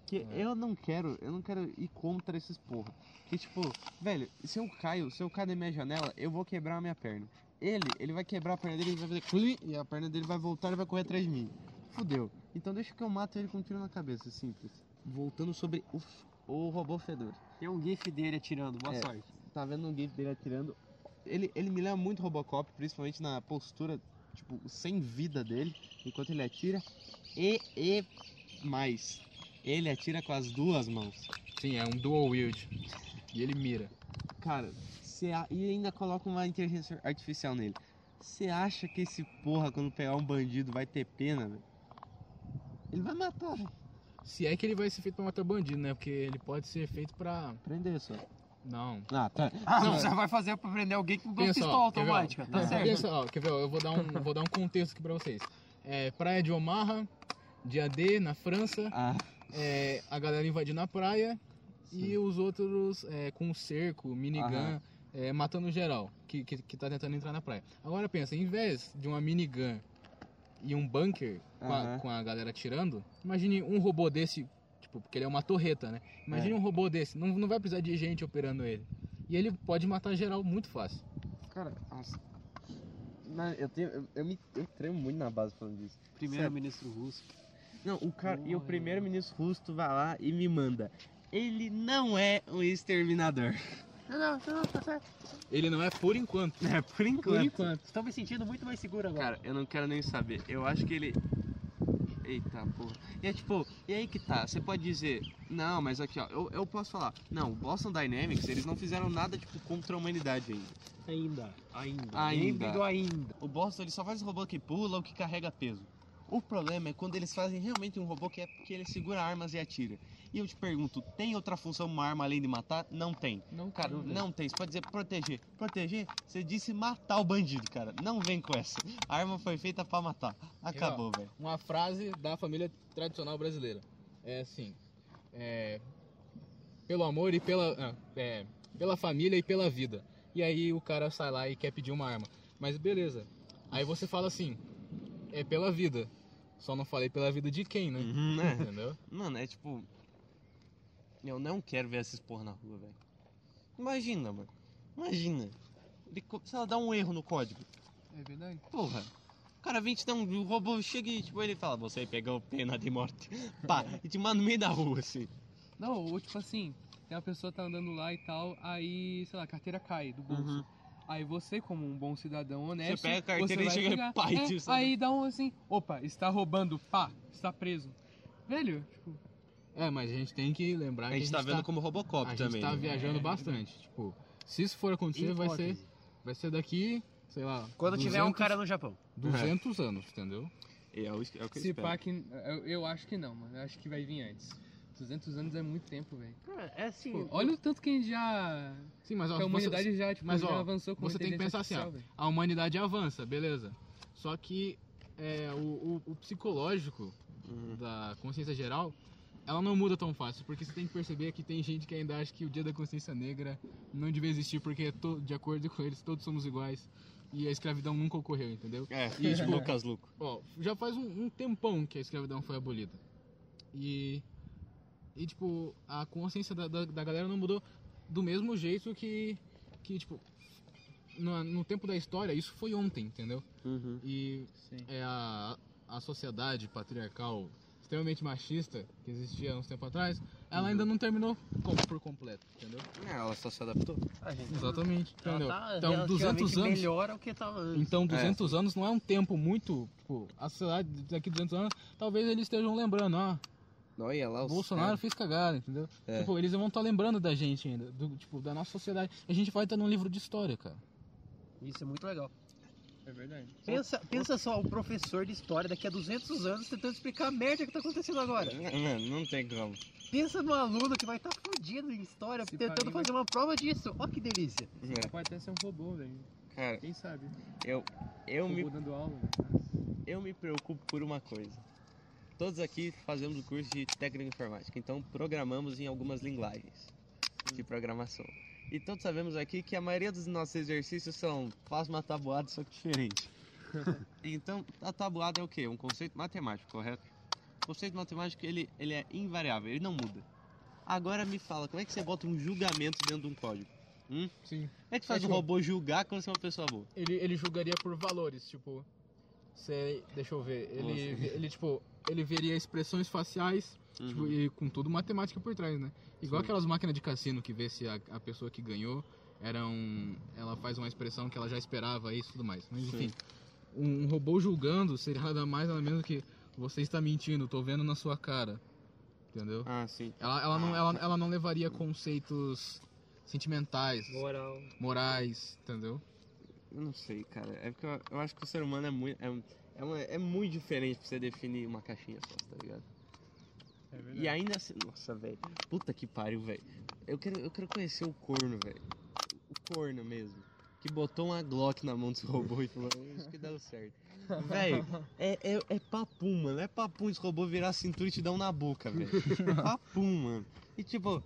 Que eu não quero, eu não quero ir contra esses porra. Que tipo, velho, se eu caio, se eu caio da minha janela, eu vou quebrar a minha perna. Ele, ele vai quebrar a perna dele, ele vai fazer clim, e a perna dele vai voltar e vai correr atrás de mim. Fudeu. Então deixa que eu mato ele com um tiro na cabeça, simples. Voltando sobre o, o robô fedor. Tem um gif dele atirando, boa É. sorte. Tá vendo um gif dele atirando. Ele, ele me lembra muito Robocop, principalmente na postura, tipo, sem vida dele, enquanto ele atira. E, e mais. Ele atira com as duas mãos. Sim, é um dual wield. E ele mira. Cara, cê a- e ainda coloca uma inteligência artificial nele. Você acha que esse porra, quando pegar um bandido, vai ter pena, velho? Ele vai matar, velho. Se é que ele vai ser feito pra matar bandido, né? Porque ele pode ser feito pra. Prender só. Não. Ah, tá. Ah, Não. você vai fazer pra prender alguém com uma Pensa, pistola automática, tá certo? Pensa, ó, quer ver, ó, eu vou dar um, vou dar um contexto aqui pra vocês. É, praia de Omaha, dia D, na França, Ah, é, a galera invadindo a praia e os outros é, com cerco, minigun, é, matando geral, que, que, que tá tentando entrar na praia. Agora pensa, em vez de uma minigun e um bunker com, a, com a galera atirando, imagine um robô desse, tipo, porque ele é uma torreta, né? Imagine É. um robô desse, não, não vai precisar de gente operando ele. E ele pode matar geral muito fácil. cara, nossa. Eu, tenho, eu, eu me, eu tremo muito na base falando disso. Primeiro-ministro russo. Não, o cara, e o primeiro-ministro russo vai lá e me manda. Ele não é um exterminador. Não, não, não, tá certo. Ele não é por enquanto. É, por Por enquanto. enquanto. Estou me sentindo muito mais seguro agora. Cara, eu não quero nem saber. Eu acho que ele. Eita porra. E é tipo, e aí que tá? Você pode dizer, não, mas aqui ó, eu, eu posso falar, não, o Boston Dynamics, eles não fizeram nada tipo contra a humanidade ainda. Ainda. Ainda. Ainda. Ainda. ainda. O Boston ele só faz robô que pula ou que carrega peso. O problema é quando eles fazem realmente um robô que é que ele segura armas e atira. E eu te pergunto, tem outra função uma arma além de matar? Não tem. Não, Cara, velho. não tem. Você pode dizer proteger. Proteger, você disse matar o bandido, cara. Não vem com essa. A arma foi feita pra matar. Acabou, velho. Uma frase da família tradicional brasileira. É assim. É, pelo amor e pela. ah, é, pela família e pela vida. E aí o cara sai lá e quer pedir uma arma. Mas beleza. Aí você fala assim. É pela vida. Só não falei pela vida de quem, né? Uhum, né? Entendeu? Mano, é tipo. Eu não quero ver esses porra na rua, velho. Imagina, mano. Imagina. Ele, se ela dá um erro no código. É verdade. Porra. O cara vem te dar um. O robô chega e tipo, ele fala, você pegou pena de morte. <laughs> Pá, e te manda no meio da rua, assim. Não, ou tipo assim, tem uma pessoa tá andando lá e tal, aí, sei lá, a carteira cai do bolso. Aí você, como um bom cidadão honesto, pega a carteira você e chega e pegar. <laughs> pá, e É, tira, sabe? aí dá um assim, opa, está roubando, pá, está preso. Velho, tipo, É, mas a gente tem que lembrar A que gente tá vendo como Robocop a também. gente tá né? viajando bastante. Tipo, se isso for acontecer, vai ser, vai ser daqui, sei lá. Quando tiver um 200 cara no Japão. 200 anos, entendeu? É, é o, é o que eu se espero. pá que. Eu, eu acho que não, mano. Eu acho que vai vir antes. 200 anos é muito tempo, velho. Cara, é assim. Pô, olha o tanto que a gente já. Sim, mas ó, que a humanidade você, já, tipo, mas, já ó, avançou com você tem que pensar assim, ó, artificial, a humanidade avança, beleza. Só que é, o, o- o psicológico Uhum. da consciência geral, ela não muda tão fácil, porque você tem que perceber que tem gente que ainda acha que o dia da consciência negra não devia existir, porque to- de acordo com eles todos somos iguais e a escravidão nunca ocorreu, entendeu? É, E, tipo, Lucas Luco. Ó, já faz um, um tempão que a escravidão foi abolida. E. E, tipo, a consciência da, da, da galera não mudou do mesmo jeito que. Que, tipo. No, no tempo da história, isso foi ontem, entendeu? Uhum. E Sim. é a, a sociedade patriarcal extremamente machista que existia uns tempos atrás, ela ainda não terminou por completo, entendeu? É, ela só se adaptou. A gente Exatamente, entendeu? Tá então, 200 anos. melhor ao que tava antes. Então, 200 anos não é um tempo muito. Tipo, a sociedade daqui 200 anos, talvez eles estejam lembrando, ah, Olha lá, os Bolsonaro caras. fez cagada, entendeu? É. Tipo, eles vão estar lembrando da gente ainda, do, tipo, da nossa sociedade. A gente vai estar num livro de história, cara. Isso é muito legal. É verdade. Pensa, pensa só, um professor de história daqui a 200 anos tentando explicar a merda que tá acontecendo agora. Mano, não tem como. Pensa no aluno que vai estar tá fudido em história Se tentando fazer uma prova disso. Ó que delícia. É, Pode até ser um robô, velho. cara, Quem sabe? eu, eu, me, aula, velho. eu me preocupo por uma coisa. Todos aqui fazemos o curso de técnica informática, então programamos em algumas linguagens. de programação. E todos sabemos aqui que a maioria dos nossos exercícios são faz uma tabuada, só que diferente. <laughs> então, a tabuada é o quê? Um conceito matemático, correto? O conceito matemático ele, ele é invariável, ele não muda. Agora me fala, como é que você bota um julgamento dentro de um código? Hum? Sim. Como é que faz É o tipo- robô julgar quando você é uma pessoa boa? Ele, ele julgaria por valores, tipo. Você, deixa eu ver. Ele, Nossa. ele, tipo, ele veria expressões faciais, tipo, Uhum. e com tudo matemática por trás, né? Igual Sim. aquelas máquinas de cassino que vê se a, a pessoa que ganhou era um. Ela faz uma expressão que ela já esperava isso e tudo mais. Mas enfim, um, um robô julgando seria nada mais nada menos que você está mentindo, tô vendo na sua cara. Entendeu? Ah, sim. Ela, ela, não, ela, ela não levaria conceitos sentimentais, Moral. morais, entendeu? Eu não sei, cara. É porque eu, eu acho que o ser humano é muito. É, é, uma- é muito diferente pra você definir uma caixinha só, tá ligado? E ainda assim. Nossa, velho. Puta que pariu, velho. Eu quero, eu quero conhecer o corno, velho. O corno mesmo. Que botou uma Glock na mão desse robô e falou, isso que deu certo. <laughs> Velho, é, é, é papum, mano. É papum esse robô virar a cintura e te dar um na boca, velho. É <laughs> papum, mano. E tipo.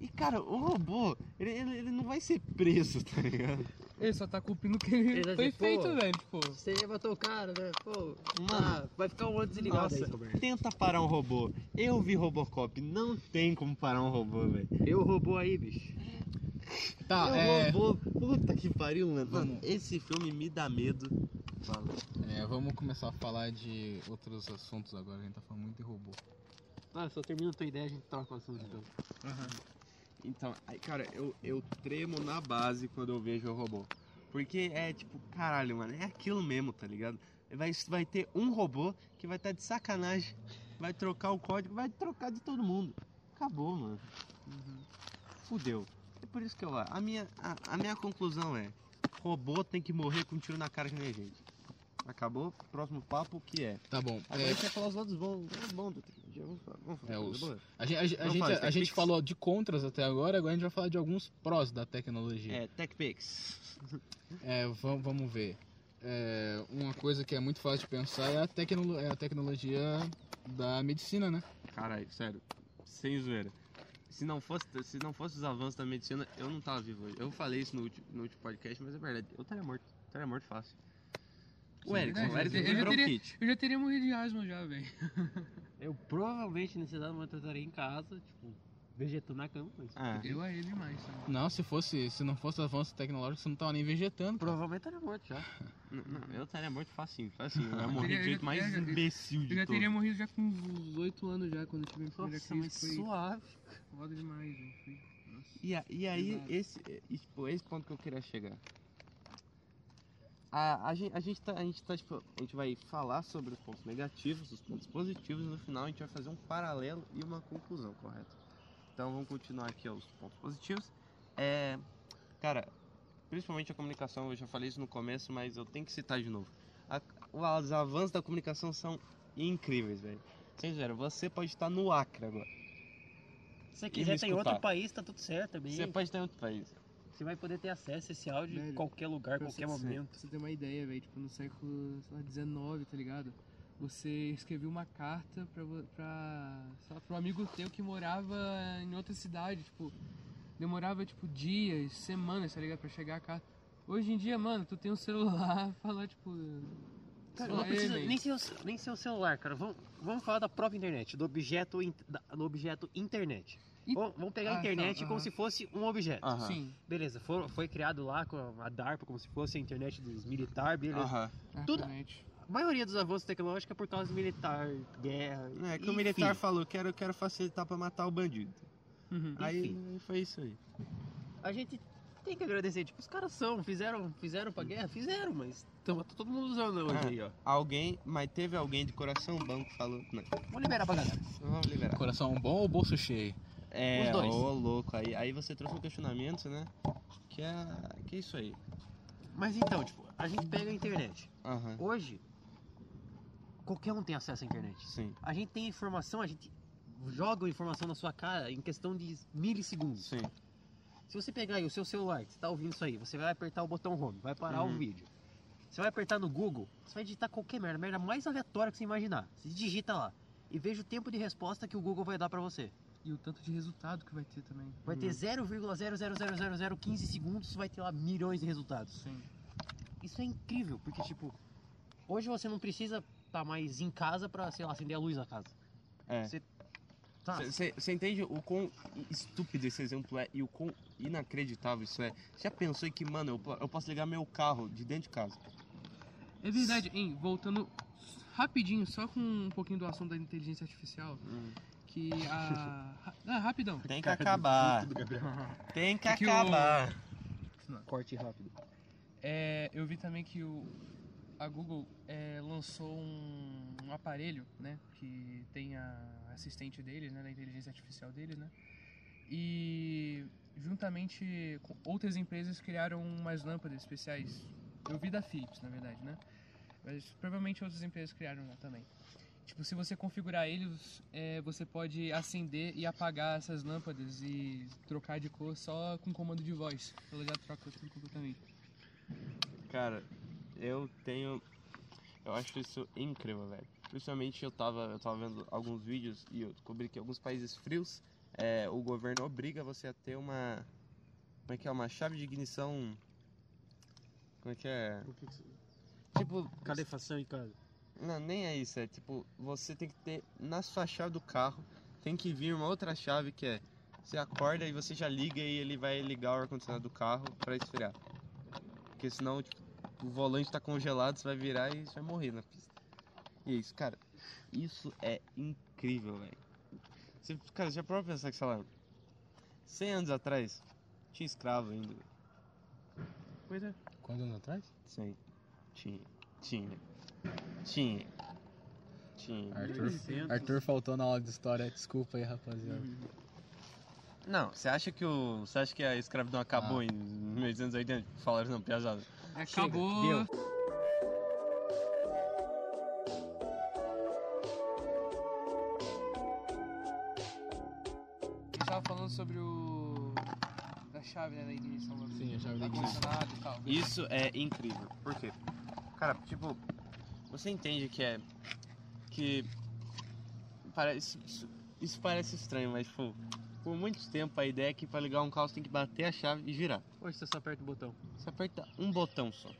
E cara, o robô, ele, ele, ele não vai ser preso, tá ligado? Ele só tá cumprindo o que ele, Ele vai foi feito, velho. Tipo, Você matou o cara, né? Pô, Mano. vai ficar um ano desligado Nossa, aí, tenta parar um robô. Eu vi Robocop, não tem como parar um robô, velho. Eu robô aí, bicho. Tá, Eu é. robô, puta que pariu, mano. Vamos. Mano, esse filme me dá medo. Fala. É, vamos começar a falar de outros assuntos agora, a gente tá falando muito de robô. Ah, só termina a tua ideia, a gente troca o assunto então. Então, aí, cara, eu, eu tremo na base quando eu vejo o robô. Porque é tipo, caralho, mano, é aquilo mesmo, tá ligado? Vai, vai ter um robô que vai estar de sacanagem, vai trocar o código, vai trocar de todo mundo. Acabou, mano. Fudeu. É por isso que eu a minha a, a minha conclusão é, robô tem que morrer com um tiro na cara que nem a gente. Acabou? Próximo papo, que é? Tá bom. Agora a É, gente vai falar os lados bons, os bons trilogia. Vamos falar, vamos falar É, os- a gente, a, gente- a a falou de contras até agora, agora a gente vai falar de alguns prós da tecnologia. É, TechPix. <laughs> É, vam- vamos ver. É, uma coisa que é muito fácil de pensar é a, tecnolo é a tecnologia da medicina, né? Caralho, sério, sem zoeira. Se não, fosse, se não fosse os avanços da medicina, eu não tava vivo hoje. Eu falei isso no último, no último podcast, mas é verdade. Eu estaria morto. Estaria morto fácil. O Erickson, o Erickson eu já teria- kit. eu já teria morrido de asma já, velho. <laughs> Eu provavelmente nesse dado momento eu estaria em casa, tipo, vegetando na cama. Mas Ah, Eu a ele demais, sabe? Não, se fosse, se não fosse avanço tecnológico, você não tava nem vegetando. cara. Provavelmente estaria morto já. <laughs> não, não, eu estaria morto facinho, facinho. Eu ia <laughs> morrer do jeito eu- mais eu já- imbecil Eu de já todos. teria morrido já com uns 8 anos já, quando eu tive a minha primeira Nossa, crise. Foi suave. foda demais, velho. E, a- e aí, esse, e, tipo, esse ponto que eu queria chegar. A, a, gente, a, gente tá, a gente tá, tipo, a gente vai falar sobre os pontos negativos, os pontos positivos, e no final a gente vai fazer um paralelo e uma conclusão, correto? Então vamos continuar aqui aos pontos positivos. É, cara, principalmente a comunicação, eu já falei isso no começo, mas eu tenho que citar de novo. A- os avanços da comunicação são incríveis, velho. Vocês viram, você pode estar no Acre agora. Se você quiser me ter em outro país, tá tudo certo também. Você pode estar em outro país. Você vai poder ter acesso a esse áudio em Velho, qualquer lugar, qualquer momento. Pra você ter uma ideia, velho, tipo, no século, sei lá, 19, tá ligado? Você escrevia uma carta pra, pra, sei lá, pra um amigo teu que morava em outra cidade, tipo, demorava, tipo, dias, semanas, tá ligado? Pra chegar a carta. Hoje em dia, mano, tu tem um celular, <laughs> falar, tipo... Cara, não precisa nem ser, o, nem ser o celular, cara. Vamos, vamos falar da própria internet, do objeto, do objeto internet. E- Vamos, pegar a Ah, internet tá, como se fosse um objeto. Aham. Sim, Beleza, for- foi criado lá com a DARPA como se fosse a internet dos militares, beleza. Aham. a Tudo-. A maioria dos avanços tecnológicos é por causa do militar, guerra. É que o enfim. militar falou, quero, quero facilitar pra matar o bandido. Uhum. Aí foi isso aí. A gente tem que agradecer, tipo, os caras são, fizeram, fizeram pra guerra, fizeram, mas tamo, tá todo mundo usando hoje Ah. aí, ó. Alguém, mas teve alguém de coração bom que falou, não, Vamos liberar pra galera. vamos liberar. Coração bom ou bolso cheio? É, Os dois. ô louco, aí, aí você trouxe um questionamento, né? Que é, que é isso aí. Mas então, tipo, a gente pega a internet. Aham, Hoje, qualquer um tem acesso à internet. sim, A gente tem informação, a gente joga a informação na sua cara em questão de milissegundos. sim. Se você pegar aí o seu celular, que você tá ouvindo isso aí, você vai apertar o botão home, vai parar Uhum. o vídeo. Você vai apertar no Google, você vai digitar qualquer merda, merda mais aleatória que você imaginar. Você digita lá e veja o tempo de resposta que o Google vai dar pra você. E o tanto de resultado que vai ter também. Vai ter 0,0000015 segundos, vai ter lá milhões de resultados. Sim. Isso é incrível, porque tipo, hoje você não precisa estar mais em casa pra, sei lá, acender a luz da casa. É. Você tá. Você entende o quão estúpido esse exemplo é e o quão inacreditável isso é? Já pensou em que, mano, eu, eu posso ligar meu carro de dentro de casa? É verdade, hein? Voltando rapidinho, só com um pouquinho do assunto da inteligência artificial. Que a. Ah, rapidão. Tem que acabar. Tem que É que o- acabar. Corte rápido. É, eu vi também que o, a Google é, lançou um, um aparelho, né, que tem a assistente deles, né, da inteligência artificial deles, né, e juntamente com outras empresas criaram umas lâmpadas especiais. Eu vi da Philips, na verdade, né, mas provavelmente outras empresas criaram também. Tipo, se você configurar eles, é, você pode acender e apagar essas lâmpadas e trocar de cor só com comando de voz. Ela já troca tudo completamente. Cara, eu tenho. Eu acho isso incrível, velho. Principalmente eu tava, eu tava vendo alguns vídeos e eu descobri que em alguns países frios é, o governo obriga você a ter uma. Como é que é? Uma chave de ignição. Como é que é? Tipo. Calefação em casa. Não, nem é isso. É tipo, você tem que ter na sua chave do carro, tem que vir uma outra chave que é. Você acorda e você já liga e ele vai ligar o ar-condicionado do carro pra esfriar. Porque senão, tipo, o volante tá congelado, você vai virar e você vai morrer na pista. E é isso, cara. Isso é incrível, velho. Você, cara, já parou pra pensar que, sei lá, 100 anos atrás, tinha escravo ainda. Pois é. Quantos anos atrás? Sim. Tinha. Tinha. Tinha. Tinha. Arthur, Arthur faltou na aula de história, desculpa aí, rapaziada. Não, você acha que o. Você acha que a escravidão acabou Ah. em 1880? Falaram não, piazada. Acabou. deu. A gente tava falando sobre o. da chave, né? Da ignição do Sim, a chave da do ignição. ar-condicionado e tal. Isso é incrível. Por quê? Cara, tipo, você entende que é. Que. Parece. Isso, isso parece estranho, mas, tipo, por muito tempo a ideia é que pra ligar um carro você tem que bater a chave e girar. Hoje você só aperta o botão. Você aperta um botão só.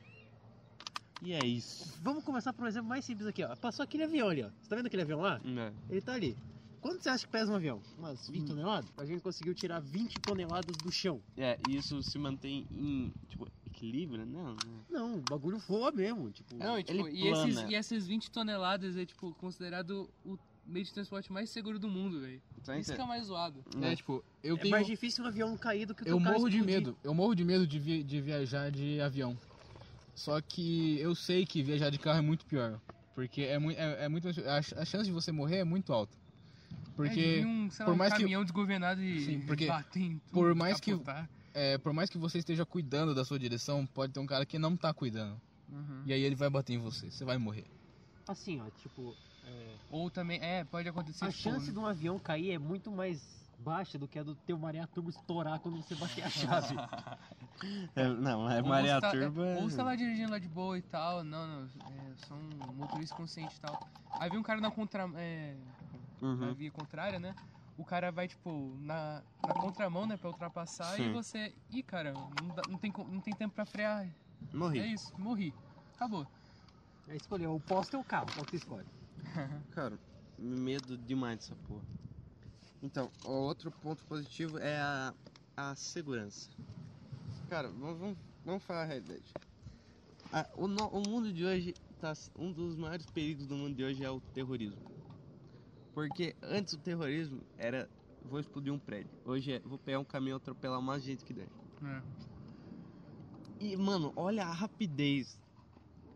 E é isso. Vamos começar por um exemplo mais simples aqui, ó. Passou aquele avião ali, ó. Você tá vendo aquele avião lá? Né? Ele tá ali. Quanto você acha que pesa um avião? Umas 20 toneladas? A gente conseguiu tirar 20 toneladas do chão. É, e isso se mantém em. Tipo, equilíbrio? né? Não, não. Não, o bagulho voa mesmo. Tipo, Não, e, tipo, Ele e, esses, plana. e essas 20 toneladas é, tipo, considerado o meio de transporte mais seguro do mundo, velho. Tá Isso que é mais zoado. É, tipo, eu é tenho. mais difícil um avião cair do que o Eu morro de medo. Eu morro de medo de, vi- de viajar de avião. Só que eu sei que viajar de carro é muito pior. Porque é, muito, é, é muito. A, ch- a chance de você morrer é muito alta. Porque. é, um, sei lá, por um mais que- caminhão desgovernado e Sim, porque bater em tudo, por mais que- capotar. É, por mais que você esteja cuidando da sua direção, pode ter um cara que não tá cuidando. Uhum. E aí ele vai bater em você. Você vai morrer. Assim, ó, tipo, é, Ou também, é, pode acontecer, a tipo, chance de um avião cair é muito mais baixa do que a do teu maré turbo estourar quando você bater a chave. <laughs> É, não, é ou Maria você tá- Turba. Ou você tá lá dirigindo lá de boa e tal, não, não, é, sou um motorista consciente e tal. Aí vem um cara na contra... É, na Uhum. via contrária, né? O cara vai, tipo, na, na contramão, né, pra ultrapassar, Sim. e você... Ih, cara, não, dá- não tem, não tem tempo pra frear. Morri. É isso, morri. Acabou. É escolher o posto ou o carro, qual que você escolhe? <laughs> Cara, medo demais dessa porra. Então, outro ponto positivo é a, a segurança. Cara, vamos, vamos, vamos falar a realidade. A- o, no- o mundo de hoje tá. Um dos maiores perigos do mundo de hoje é o terrorismo. Porque antes o terrorismo era. Vou explodir um prédio. Hoje é. Vou pegar um caminhão e atropelar mais gente que der. É. E, mano, olha a rapidez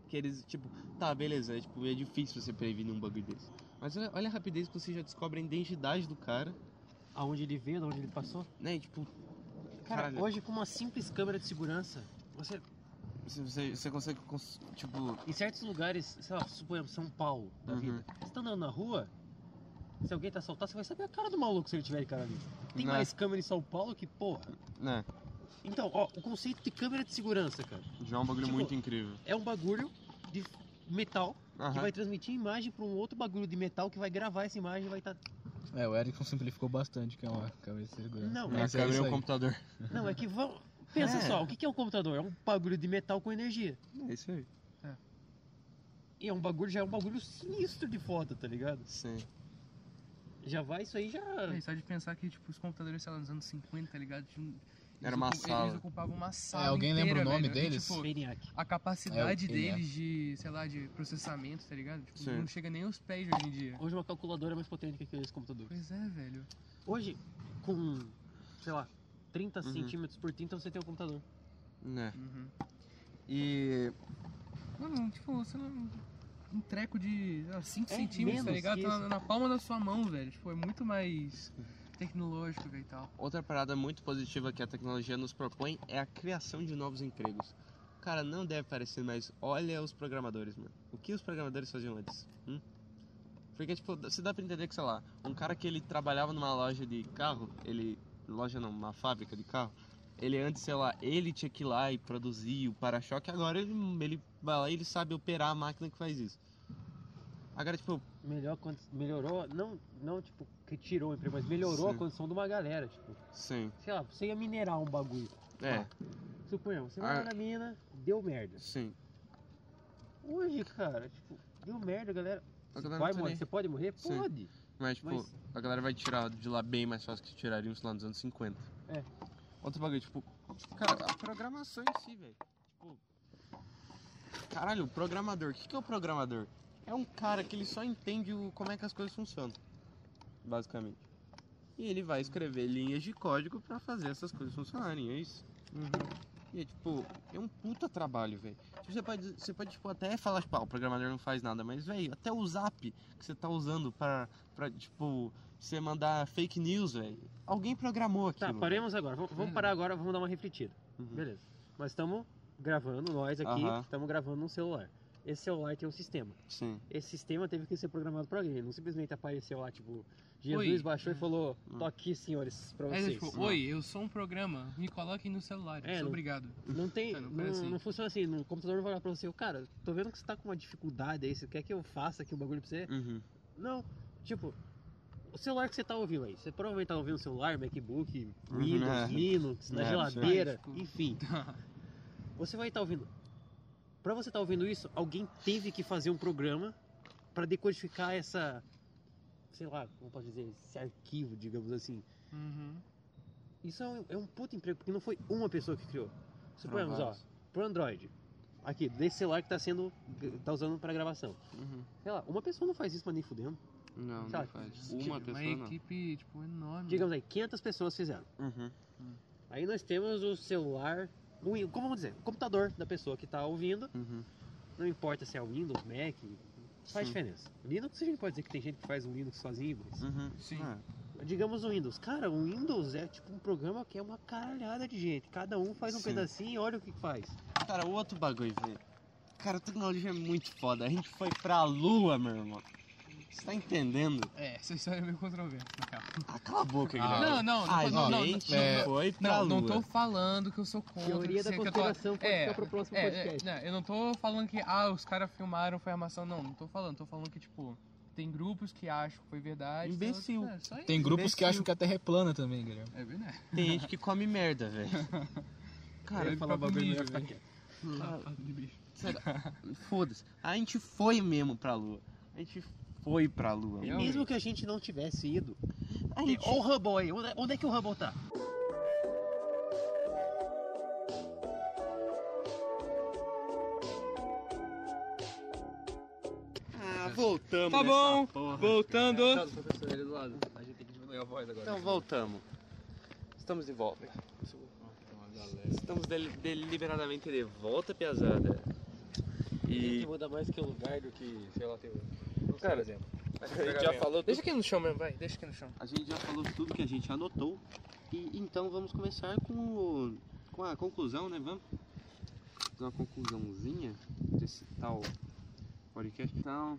que eles, tipo, tá, beleza, é, tipo, é difícil você prevenir um bagulho desse. Mas olha, olha a rapidez que você já descobre a identidade do cara, Aonde ele veio, aonde ele passou? né? Tipo, Cara, Caralho. hoje com uma simples câmera de segurança, você, você, você, consegue, cons- tipo, em certos lugares, sei lá, suponhamos São Paulo da Uhum. vida, você tá andando na rua, se alguém tá assaltado, você vai saber a cara do maluco se ele tiver de cara ali. Tem Né. mais câmera em São Paulo que, porra. né? Então, ó, o conceito de câmera de segurança, cara, Já é um bagulho Tipo, muito incrível. é um bagulho de metal que Aham. vai transmitir imagem pra um outro bagulho de metal que vai gravar essa imagem e vai estar É, o Erickson simplificou bastante, que é uma câmera de segurança. Não, Mas a é câmera e isso o aí. computador. Não, é que vão. Pensa É. só, o que que é um computador? É um bagulho de metal com energia. É isso aí. E é um bagulho, já é um bagulho sinistro de foto, tá ligado? Sim. Já vai isso aí, já. É, só de pensar que, tipo, os computadores, sei lá, nos anos 50, tá ligado? Tinham- Era eles uma ocu- sala. Eles ocupavam uma sala É, alguém lembra inteira, o nome velho. E, deles? tipo, Maniac. a capacidade É, é. deles de, sei lá, de processamento, tá ligado? Tipo, Sim. não chega nem aos pés de hoje em dia. Hoje uma calculadora é mais potente que aqueles computadores. Pois é, velho. Hoje, com, sei lá, 30 Uhum. centímetros por 30, você tem um computador. Né? Uhum. E. Mano, tipo, sei lá, um- treco de 5 É, centímetros, tá ligado? Tá na, na palma da sua mão, velho. Tipo, é muito mais tecnológico e tal. Outra parada muito positiva que a tecnologia nos propõe é a criação de novos empregos. Cara, não deve parecer, mas olha os programadores, mano. O que os programadores faziam antes? Hum? Porque, tipo, você dá pra entender que, sei lá, um cara que ele trabalhava numa loja de carro, ele. Loja não, uma fábrica de carro. Ele antes, sei lá, ele tinha que ir lá e produzir o para-choque, agora ele, ele vai lá e ele sabe operar a máquina que faz isso. Agora, tipo, Melhor, melhorou, não, não tipo, que tirou o emprego, mas melhorou Sim. a condição de uma galera. Tipo, sim. sei lá, você ia minerar um bagulho. É, Suponhamos, você vai lá Ah. na mina, deu merda. sim. Hoje, cara, tipo, deu merda, galera. A galera vai morrer, você pode morrer? Sim. Pode. Mas, tipo, Mas- a galera vai tirar de lá bem mais fácil que tirariam lá nos anos 50. É. Outro bagulho, tipo, cara, a programação em si, velho. Tipo, caralho, o programador, o que, que é o programador? É um cara que ele só entende o, como é que as coisas funcionam, basicamente. E ele vai escrever linhas de código pra fazer essas coisas funcionarem, é isso. E é tipo, é um puta trabalho, velho. Tipo, Você pode, você pode tipo, até falar, tipo, ah, o programador não faz nada, mas, velho, até o zap que você tá usando pra, pra tipo, você mandar fake news, velho. Alguém programou aquilo. Tá, paremos agora. Vamos, vamos parar agora, vamos dar uma refletida. Uhum. Beleza. Nós estamos gravando, nós aqui, estamos gravando num celular. Esse celular tem um sistema. Sim. Esse sistema teve que ser programado por alguém. Não simplesmente apareceu lá, tipo, Jesus Oi. baixou e falou: tô aqui, senhores, pra É, vocês. tipo, oi, eu sou um programa, me coloquem no celular, É, não- obrigado. Não tem. É, não não, assim. não funciona assim. No computador não vai olhar pra você, cara, tô vendo que você tá com uma dificuldade aí. Você quer que eu faça aqui o bagulho pra você? Uhum. Não. Tipo, o celular que você tá ouvindo aí, você provavelmente tá ouvindo celular, MacBook, Uhum, Windows, é. Linux, na É, geladeira, sim. enfim. <laughs> Você vai estar ouvindo. Pra você estar ouvindo isso, alguém teve que fazer um programa pra decodificar essa. Sei lá, como posso dizer? Esse arquivo, digamos assim. Uhum. Isso é um, é um puto emprego, porque não foi uma pessoa que criou. Suponhamos, ó, pro Android. Aqui, desse celular que tá sendo. tá usando pra gravação. Uhum. Sei lá, uma pessoa não faz isso, mas nem fudendo. Não, Sabe, não faz. tipo, Uma Uma pessoa não. equipe, tipo, enorme. Digamos aí, 500 pessoas fizeram. Uhum. Aí nós temos o celular, o, como vamos dizer, o computador da pessoa que tá ouvindo. Uhum. Não importa se é Windows, Mac, faz Sim. diferença. Linux a gente pode dizer que tem gente que faz um Linux sozinho, mas. Uhum. Sim. Ah, Digamos o Windows. Cara, o Windows é tipo um programa que é uma caralhada de gente. Cada um faz um Sim. pedacinho e olha o que que faz. Cara, o outro bagulho, velho. Cara, a tecnologia é muito foda. A gente foi pra lua, meu irmão. Você tá entendendo? É, essa história é meio controversa, na real. Ah, cala a boca, Ah, Guilherme. Não, não, não, a não, não, gente não, foi pra Não, lua. não tô falando que eu sou contra. Teoria da que eu tô- conspiração pode ficar pro próximo é, podcast. É, não, eu não tô falando que, ah, os caras filmaram, foi armação. Não, não tô falando. Tô falando que, tipo, tem grupos que acham que foi verdade. tem outros- Imbecil. É, só isso. Tem grupos que Imbecil. acham que a Terra é plana também, Guilherme. É verdade. Tem gente que come merda, velho. <laughs> Cara, Eu ia falar bagulho melhor quieto. De bicho. sério, foda-se. A gente foi mesmo pra lua. A gente foi pra lua. E mesmo que a gente não tivesse ido. A gente... Olha o Hubble aí. Onde é- onde é que o Hubble tá? Ah, voltamos Tá bom, porra. voltando. professor ali do lado. A gente tem que diminuir a voz agora. Então voltamos. Estamos de volta. Estamos del- deliberadamente de volta, piazada. E. muda mais que o lugar do que, sei lá, tem Cara, exemplo. a gente já falou Deixa aqui no chão mesmo, vai. Deixa aqui no chão. A gente já falou tudo que a gente anotou. E então vamos começar com, o- com a conclusão, né? Vamos fazer uma conclusãozinha desse tal podcast. Então,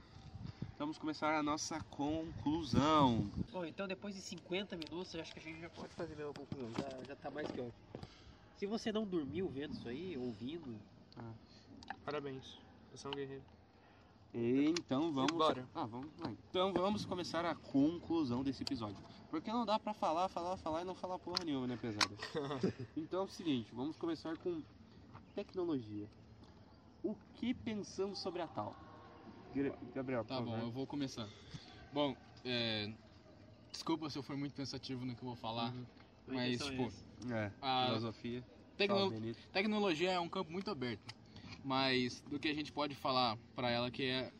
vamos começar a nossa conclusão. Bom, então depois de 50 minutos, eu acho que a gente já pode fazer a conclusão. Já, já tá mais que ótimo. Se você não dormiu vendo isso aí, ouvindo, Parabéns. Você é um guerreiro. Então vamos. Bora. Ah, vamos lá. Então vamos começar a conclusão desse episódio. Porque não dá pra falar, falar, falar e não falar porra nenhuma, né, pesada? <laughs> então é o seguinte, vamos começar com tecnologia. O que pensamos sobre a tal? Gabriel, Tá bom, eu vou começar. Bom, é, desculpa se eu for muito pensativo no que eu vou falar, mas tipo, É, a filosofia. tecno- Fala, Benito. tecnologia é um campo muito aberto. Mas do que a gente pode falar pra ela que é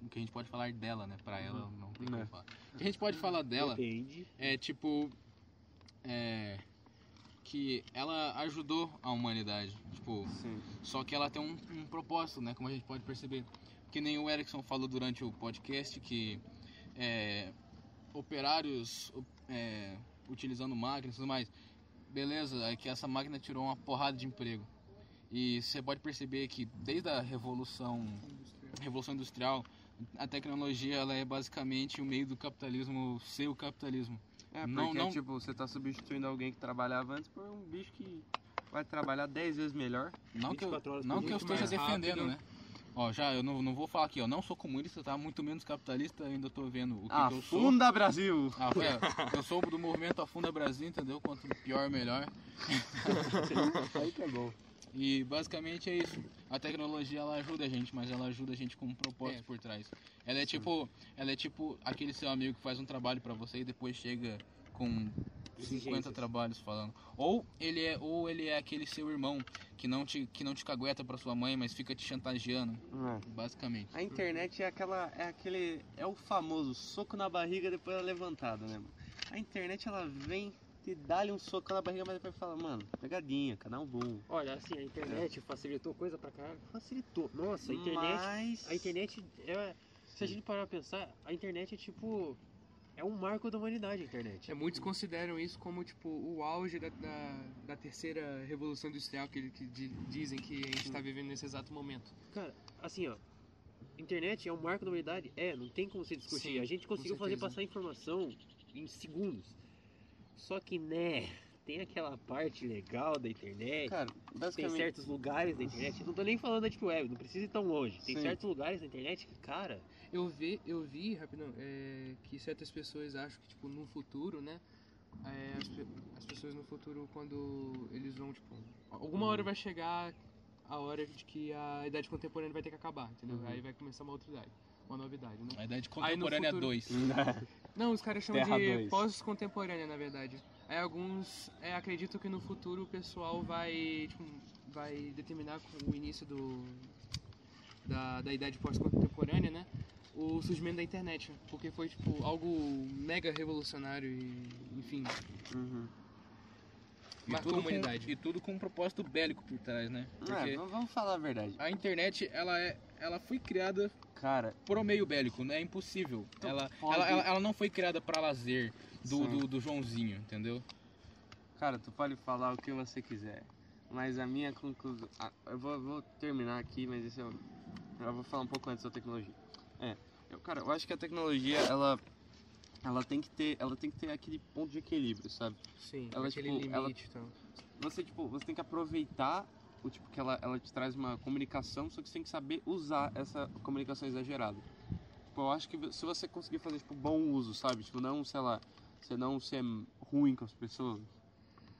o que a gente pode falar dela, né? Pra ela não tem como É. falar. O que a gente pode falar dela Depende. é tipo é que ela ajudou a humanidade, tipo, Sim. só que ela tem um, um propósito, né? Como a gente pode perceber. Que nem o Erickson falou durante o podcast que é, operários é, utilizando máquinas e tudo mais. Beleza, é que essa máquina tirou uma porrada de emprego. E você pode perceber que desde a revolução, revolução industrial, a tecnologia ela é basicamente o meio do capitalismo ser o capitalismo. É, porque, Não, não- tipo, você tá substituindo alguém que trabalhava antes por um bicho que vai trabalhar 10 vezes melhor. Não que eu, 24 horas não que eu esteja mais defendendo, rápido. né? Ó, já eu não, não vou falar aqui, ó, não sou comunista, tá? Muito menos capitalista, ainda tô vendo o que, Ah, que eu sou. Afunda Brasil! Ah, é, eu sou do movimento Afunda Brasil, entendeu? Quanto pior, melhor. <laughs> Aí que é bom. E basicamente é isso. A tecnologia ela ajuda a gente, mas ela ajuda a gente com um propósito É. por trás. Ela é tipo, ela é tipo aquele seu amigo que faz um trabalho pra você e depois chega com 50 Exigências. trabalhos falando. Ou ele é, ou ele é aquele seu irmão que não te que não te cagueta pra sua mãe, mas fica te chantageando, É. basicamente. A internet é aquela. É aquele. É o famoso soco na barriga depois da levantada, né? A internet ela vem te dá-lhe um soco na barriga, mas depois fala, mano, pegadinha, canal boom. Olha, assim, a internet facilitou coisa pra caralho. Facilitou. Nossa, a internet. Mas. A internet é. Se a gente parar pra pensar, a internet é tipo. É um marco da humanidade a internet. É, muitos consideram isso como tipo o auge da, da, da terceira revolução industrial que, que di- dizem que a gente está vivendo nesse exato momento. Cara, assim, ó. Internet é um marco da humanidade? É, não tem como se discutir. Sim, a gente conseguiu fazer passar informação em segundos. Só que, né, tem aquela parte legal da internet. Cara, tem basicamente. certos lugares da internet. Não tô nem falando da Deep Web, não precisa ir tão longe. Tem Sim. certos lugares da internet que, cara. Eu vi, eu vi, rapidão, é, que certas pessoas acham que tipo no futuro, né? é, as, pe- as pessoas no futuro quando eles vão tipo, alguma hora vai chegar a hora de que a idade contemporânea vai ter que acabar, entendeu? Uhum. Aí vai começar uma outra idade, uma novidade, né? A idade contemporânea futuro- 2. <laughs> Não, os caras chamam Terra de dois. pós-contemporânea, na verdade. Aí alguns é, acreditam que no futuro o pessoal vai, tipo, vai determinar com o início do, da, da idade pós-contemporânea, né? O surgimento da internet. Porque foi, tipo, algo mega revolucionário e, enfim, Uhum. E marcou a tudo, com, humanidade. e tudo com um propósito bélico por trás, né? É, Porque vamos vamos falar a verdade. a internet, ela, é, ela foi criada Cara, por meio bélico, né? É impossível. Ela, pode- ela, ela, ela não foi criada pra lazer do, do, do Joãozinho, entendeu? Cara, tu pode falar o que você quiser, mas a minha conclusão. ah, eu vou, vou terminar aqui, mas isso eu, eu vou falar um pouco antes da tecnologia. É, eu, cara, eu acho que a tecnologia ela, ela tem que ter, ela tem que ter aquele ponto de equilíbrio, sabe? Sim, Ela, aquele tipo, limite ela- e tal. Você tipo, você tem que aproveitar o tipo que ela, ela te traz uma comunicação, só que você tem que saber usar essa comunicação exagerada. Tipo, eu acho que se você conseguir fazer tipo bom uso, sabe? Tipo, não, sei lá, você não ser ruim com as pessoas.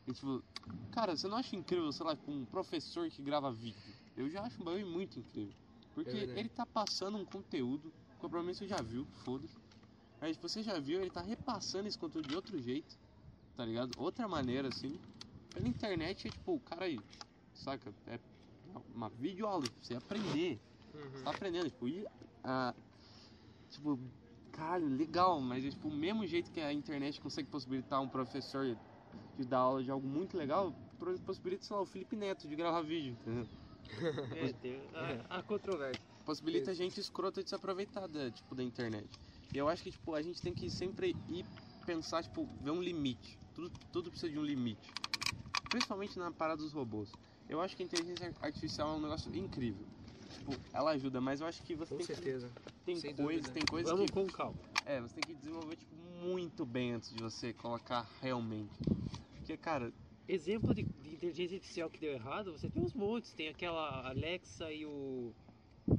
E, tipo, cara, você não acha incrível, sei lá, tipo, um professor que grava vídeo? Eu já acho um bagulho muito incrível. Porque É ele tá passando um conteúdo, que provavelmente você já viu, foda-se. Aí, tipo, você já viu, ele tá repassando esse conteúdo de outro jeito, tá ligado? Outra maneira, assim. Pela internet, é tipo, o cara aí, saca? É uma videoaula, você aprender. Você tá aprendendo, tipo, e, ah, tipo, caralho, legal, mas tipo, o mesmo jeito que a internet consegue possibilitar um professor de dar aula de algo muito legal, possibilita, sei lá, o Felipe Neto de gravar vídeo, entendeu? <laughs> É, tem a, a controvérsia. Possibilita gente escrota de se aproveitar da, tipo, da internet. E eu acho que, tipo, a gente tem que sempre ir pensar, tipo, ver um limite. Tudo, tudo precisa de um limite. Principalmente na parada dos robôs. Eu acho que a inteligência artificial é um negócio incrível. Tipo, ela ajuda, mas eu acho que você Com tem certeza. que... Tem Sem coisas, dúvida. tem coisas Vamos que... com calma. É, você tem que desenvolver, tipo, muito bem antes de você colocar realmente. Porque, cara, Exemplo de, de inteligência artificial que deu errado, você tem uns montes. Tem aquela Alexa e o.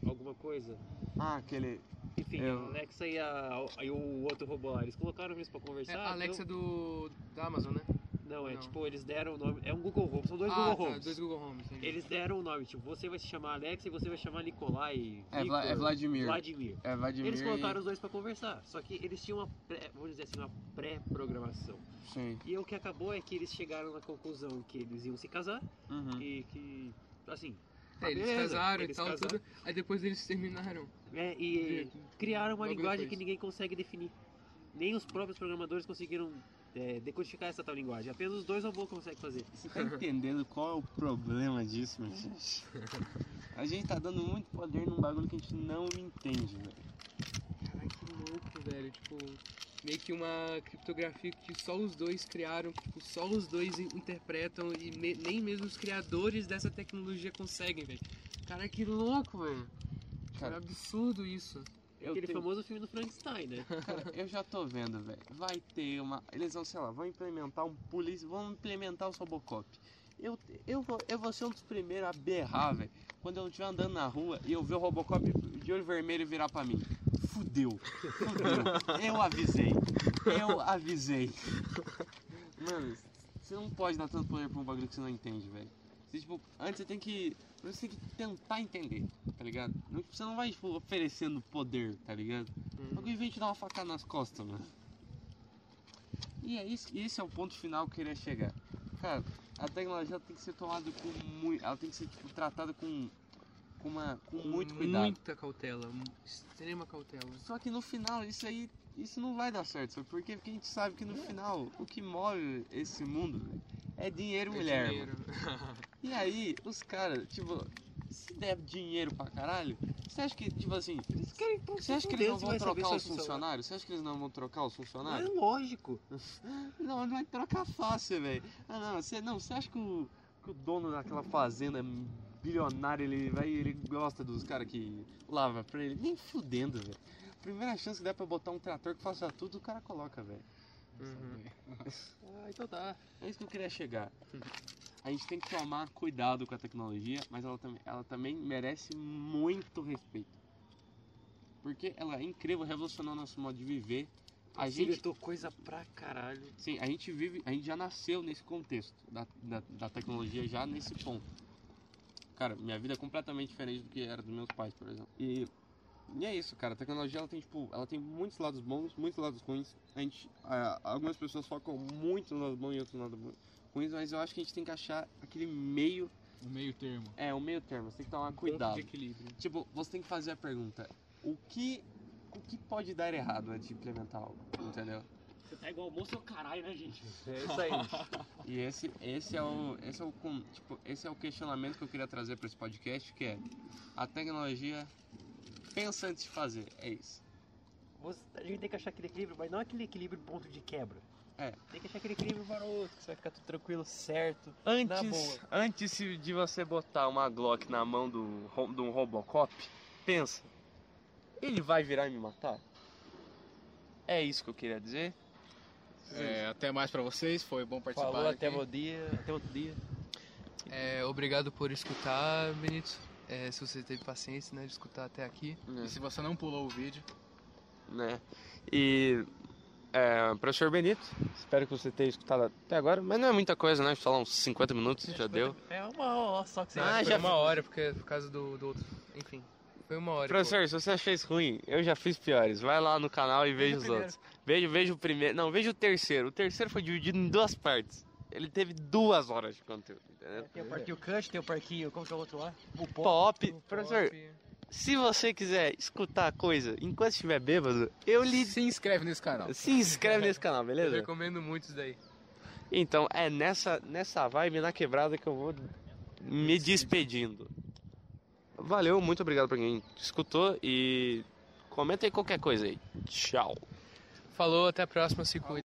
alguma coisa. Ah, aquele. Enfim, Eu- a Alexa e, a, e o outro robô lá, eles colocaram eles pra É, conversar. a Alexa não, do da Amazon, né? Não, é não. tipo, eles deram o nome. É um Google Home, são dois ah, Google tá, Homes. dois Google Homes. entendi. Eles deram o nome, tipo, você vai se chamar Alexa e você vai chamar Nikolai. É, Vla- Victor, é Vladimir. Vladimir. É, Vladimir. Eles colocaram os dois pra conversar, só que eles tinham uma pré, vamos dizer assim, uma pré-programação. Sim. E o que acabou é que eles chegaram na conclusão que eles iam se casar Uhum. e que, assim, É, eles beleza, casaram eles e tal, casaram. tudo. Aí depois eles terminaram. É, e De- criaram uma logo linguagem depois. que ninguém consegue definir. Nem os próprios programadores conseguiram é, decodificar essa tal linguagem. Apenas os dois robôs conseguem fazer. Você tá entendendo qual é o problema disso, meu gente? A gente tá dando muito poder num bagulho que a gente não entende, velho. Caralho, que louco, velho. Tipo, meio que uma criptografia que só os dois criaram, que tipo, só os dois in- interpretam e me- nem mesmo os criadores dessa tecnologia conseguem, velho. Cara, que louco, velho. Cara, Cara, absurdo isso. Eu Aquele tenho- famoso filme do Frankenstein, né? <laughs> Cara, eu já tô vendo, velho. Vai ter uma. Eles vão, sei lá, vão implementar um polícia. Vão implementar o Robocop. Eu, eu, vou, eu vou ser um dos primeiros a berrar, velho. Quando eu estiver andando na rua e eu ver o Robocop de olho vermelho virar pra mim. Fudeu. Fudeu. Eu avisei. Eu avisei. Mano, você não pode dar tanto poder pra um bagulho que você não entende, velho. Você, tipo, antes você tem que. Você tem que tentar entender, tá ligado? Não- Você não vai, tipo, oferecendo poder, tá ligado? O bagulho vem te dar uma facada nas costas, mano. E é isso, esse é o ponto final que eu queria chegar. Cara, a tecnologia tem que ser tomada com muito. Ela tem que ser tipo, tratada com, com, uma, com muito cuidado. Muita cautela, extrema cautela. Só que no final isso aí. Isso não vai dar certo, sabe por quê? Porque a gente sabe que no final o que move esse mundo é dinheiro e É mulher. dinheiro. <laughs> E aí, os caras, tipo, se der dinheiro pra caralho, você acha que, tipo assim, você acha que eles não vão trocar os funcionários? Você acha que eles não vão trocar os É funcionários? lógico. <laughs> Não, não vai trocar fácil, velho. Ah, não, você não, você acha que o, que o dono daquela fazenda bilionário, ele vai, ele gosta dos caras que lava pra ele? Nem fudendo, velho. Primeira chance que der pra botar um trator que faça tudo, o cara coloca, velho. Ah, então tá. É isso que eu queria chegar. <laughs> A gente tem que tomar cuidado com a tecnologia, mas ela também, ela também merece muito respeito. Porque ela é incrível, revolucionou nosso modo de viver. A gente, Facilitou coisa pra caralho. sim, a gente vive, a gente já nasceu nesse contexto da, da, da tecnologia, já nesse ponto. Cara, minha vida é completamente diferente do que era dos meus pais, por exemplo. E, e é isso, cara. A tecnologia ela tem tipo, ela tem muitos lados bons, muitos lados ruins. A gente, ah, algumas pessoas focam muito no lado bom e outros no lado ruins, mas eu acho que a gente tem que achar aquele meio, O meio termo. é, o meio termo. Você tem que tomar Ponto cuidado. de equilíbrio. Tipo, você tem que fazer a pergunta: o que, o que pode dar errado antes de implementar algo? Entendeu? Você tá igual almoço ao caralho, né, gente? É isso aí. <laughs> e esse, esse é o, esse é o, tipo, esse é o questionamento que eu queria trazer para esse podcast, que é a tecnologia pensa antes de fazer. É isso. Você- a gente tem que achar aquele equilíbrio, mas não aquele equilíbrio ponto de quebra. É. Tem que achar aquele equilíbrio maroto, que você vai ficar tudo tranquilo, certo. Na boa. Antes, antes de você botar uma Glock na mão do, de um Robocop, pensa: ele vai virar e me matar? É isso que eu queria dizer. É, até mais pra vocês, foi bom participar. Falou, até aqui. o dia, até outro dia. É, obrigado por escutar, Benito. É, se você teve paciência, né, de escutar até aqui. E se você não pulou o vídeo, né? E é, professor Benito, espero que você tenha escutado até agora, mas não é muita coisa, né? Falar uns 50 minutos, já deu. É uma hora só que você Ah, foi uma hora, porque por causa do, do outro. Enfim, foi uma hora. Professor, se você achou isso ruim, eu já fiz piores. Vai lá no canal e veja os primeiro. outros. Veja, veja o primeiro. Não, veja o terceiro. O terceiro foi dividido em duas partes. Ele teve duas horas de conteúdo, entendeu? Tem o parquinho Cut, tem o parquinho. Como que é o outro lá? O Pop. Pop. pô. Professor, Pop. Se você quiser escutar coisa enquanto estiver bêbado, eu lhe. se inscreve nesse canal. Se inscreve nesse canal, <laughs> Eu beleza? recomendo muito isso daí. Então, é nessa, nessa vibe, na quebrada, que eu vou me despedindo. Valeu, muito obrigado pra quem escutou e comenta aí qualquer coisa aí. Tchau. Falou, até a próxima, se cuida.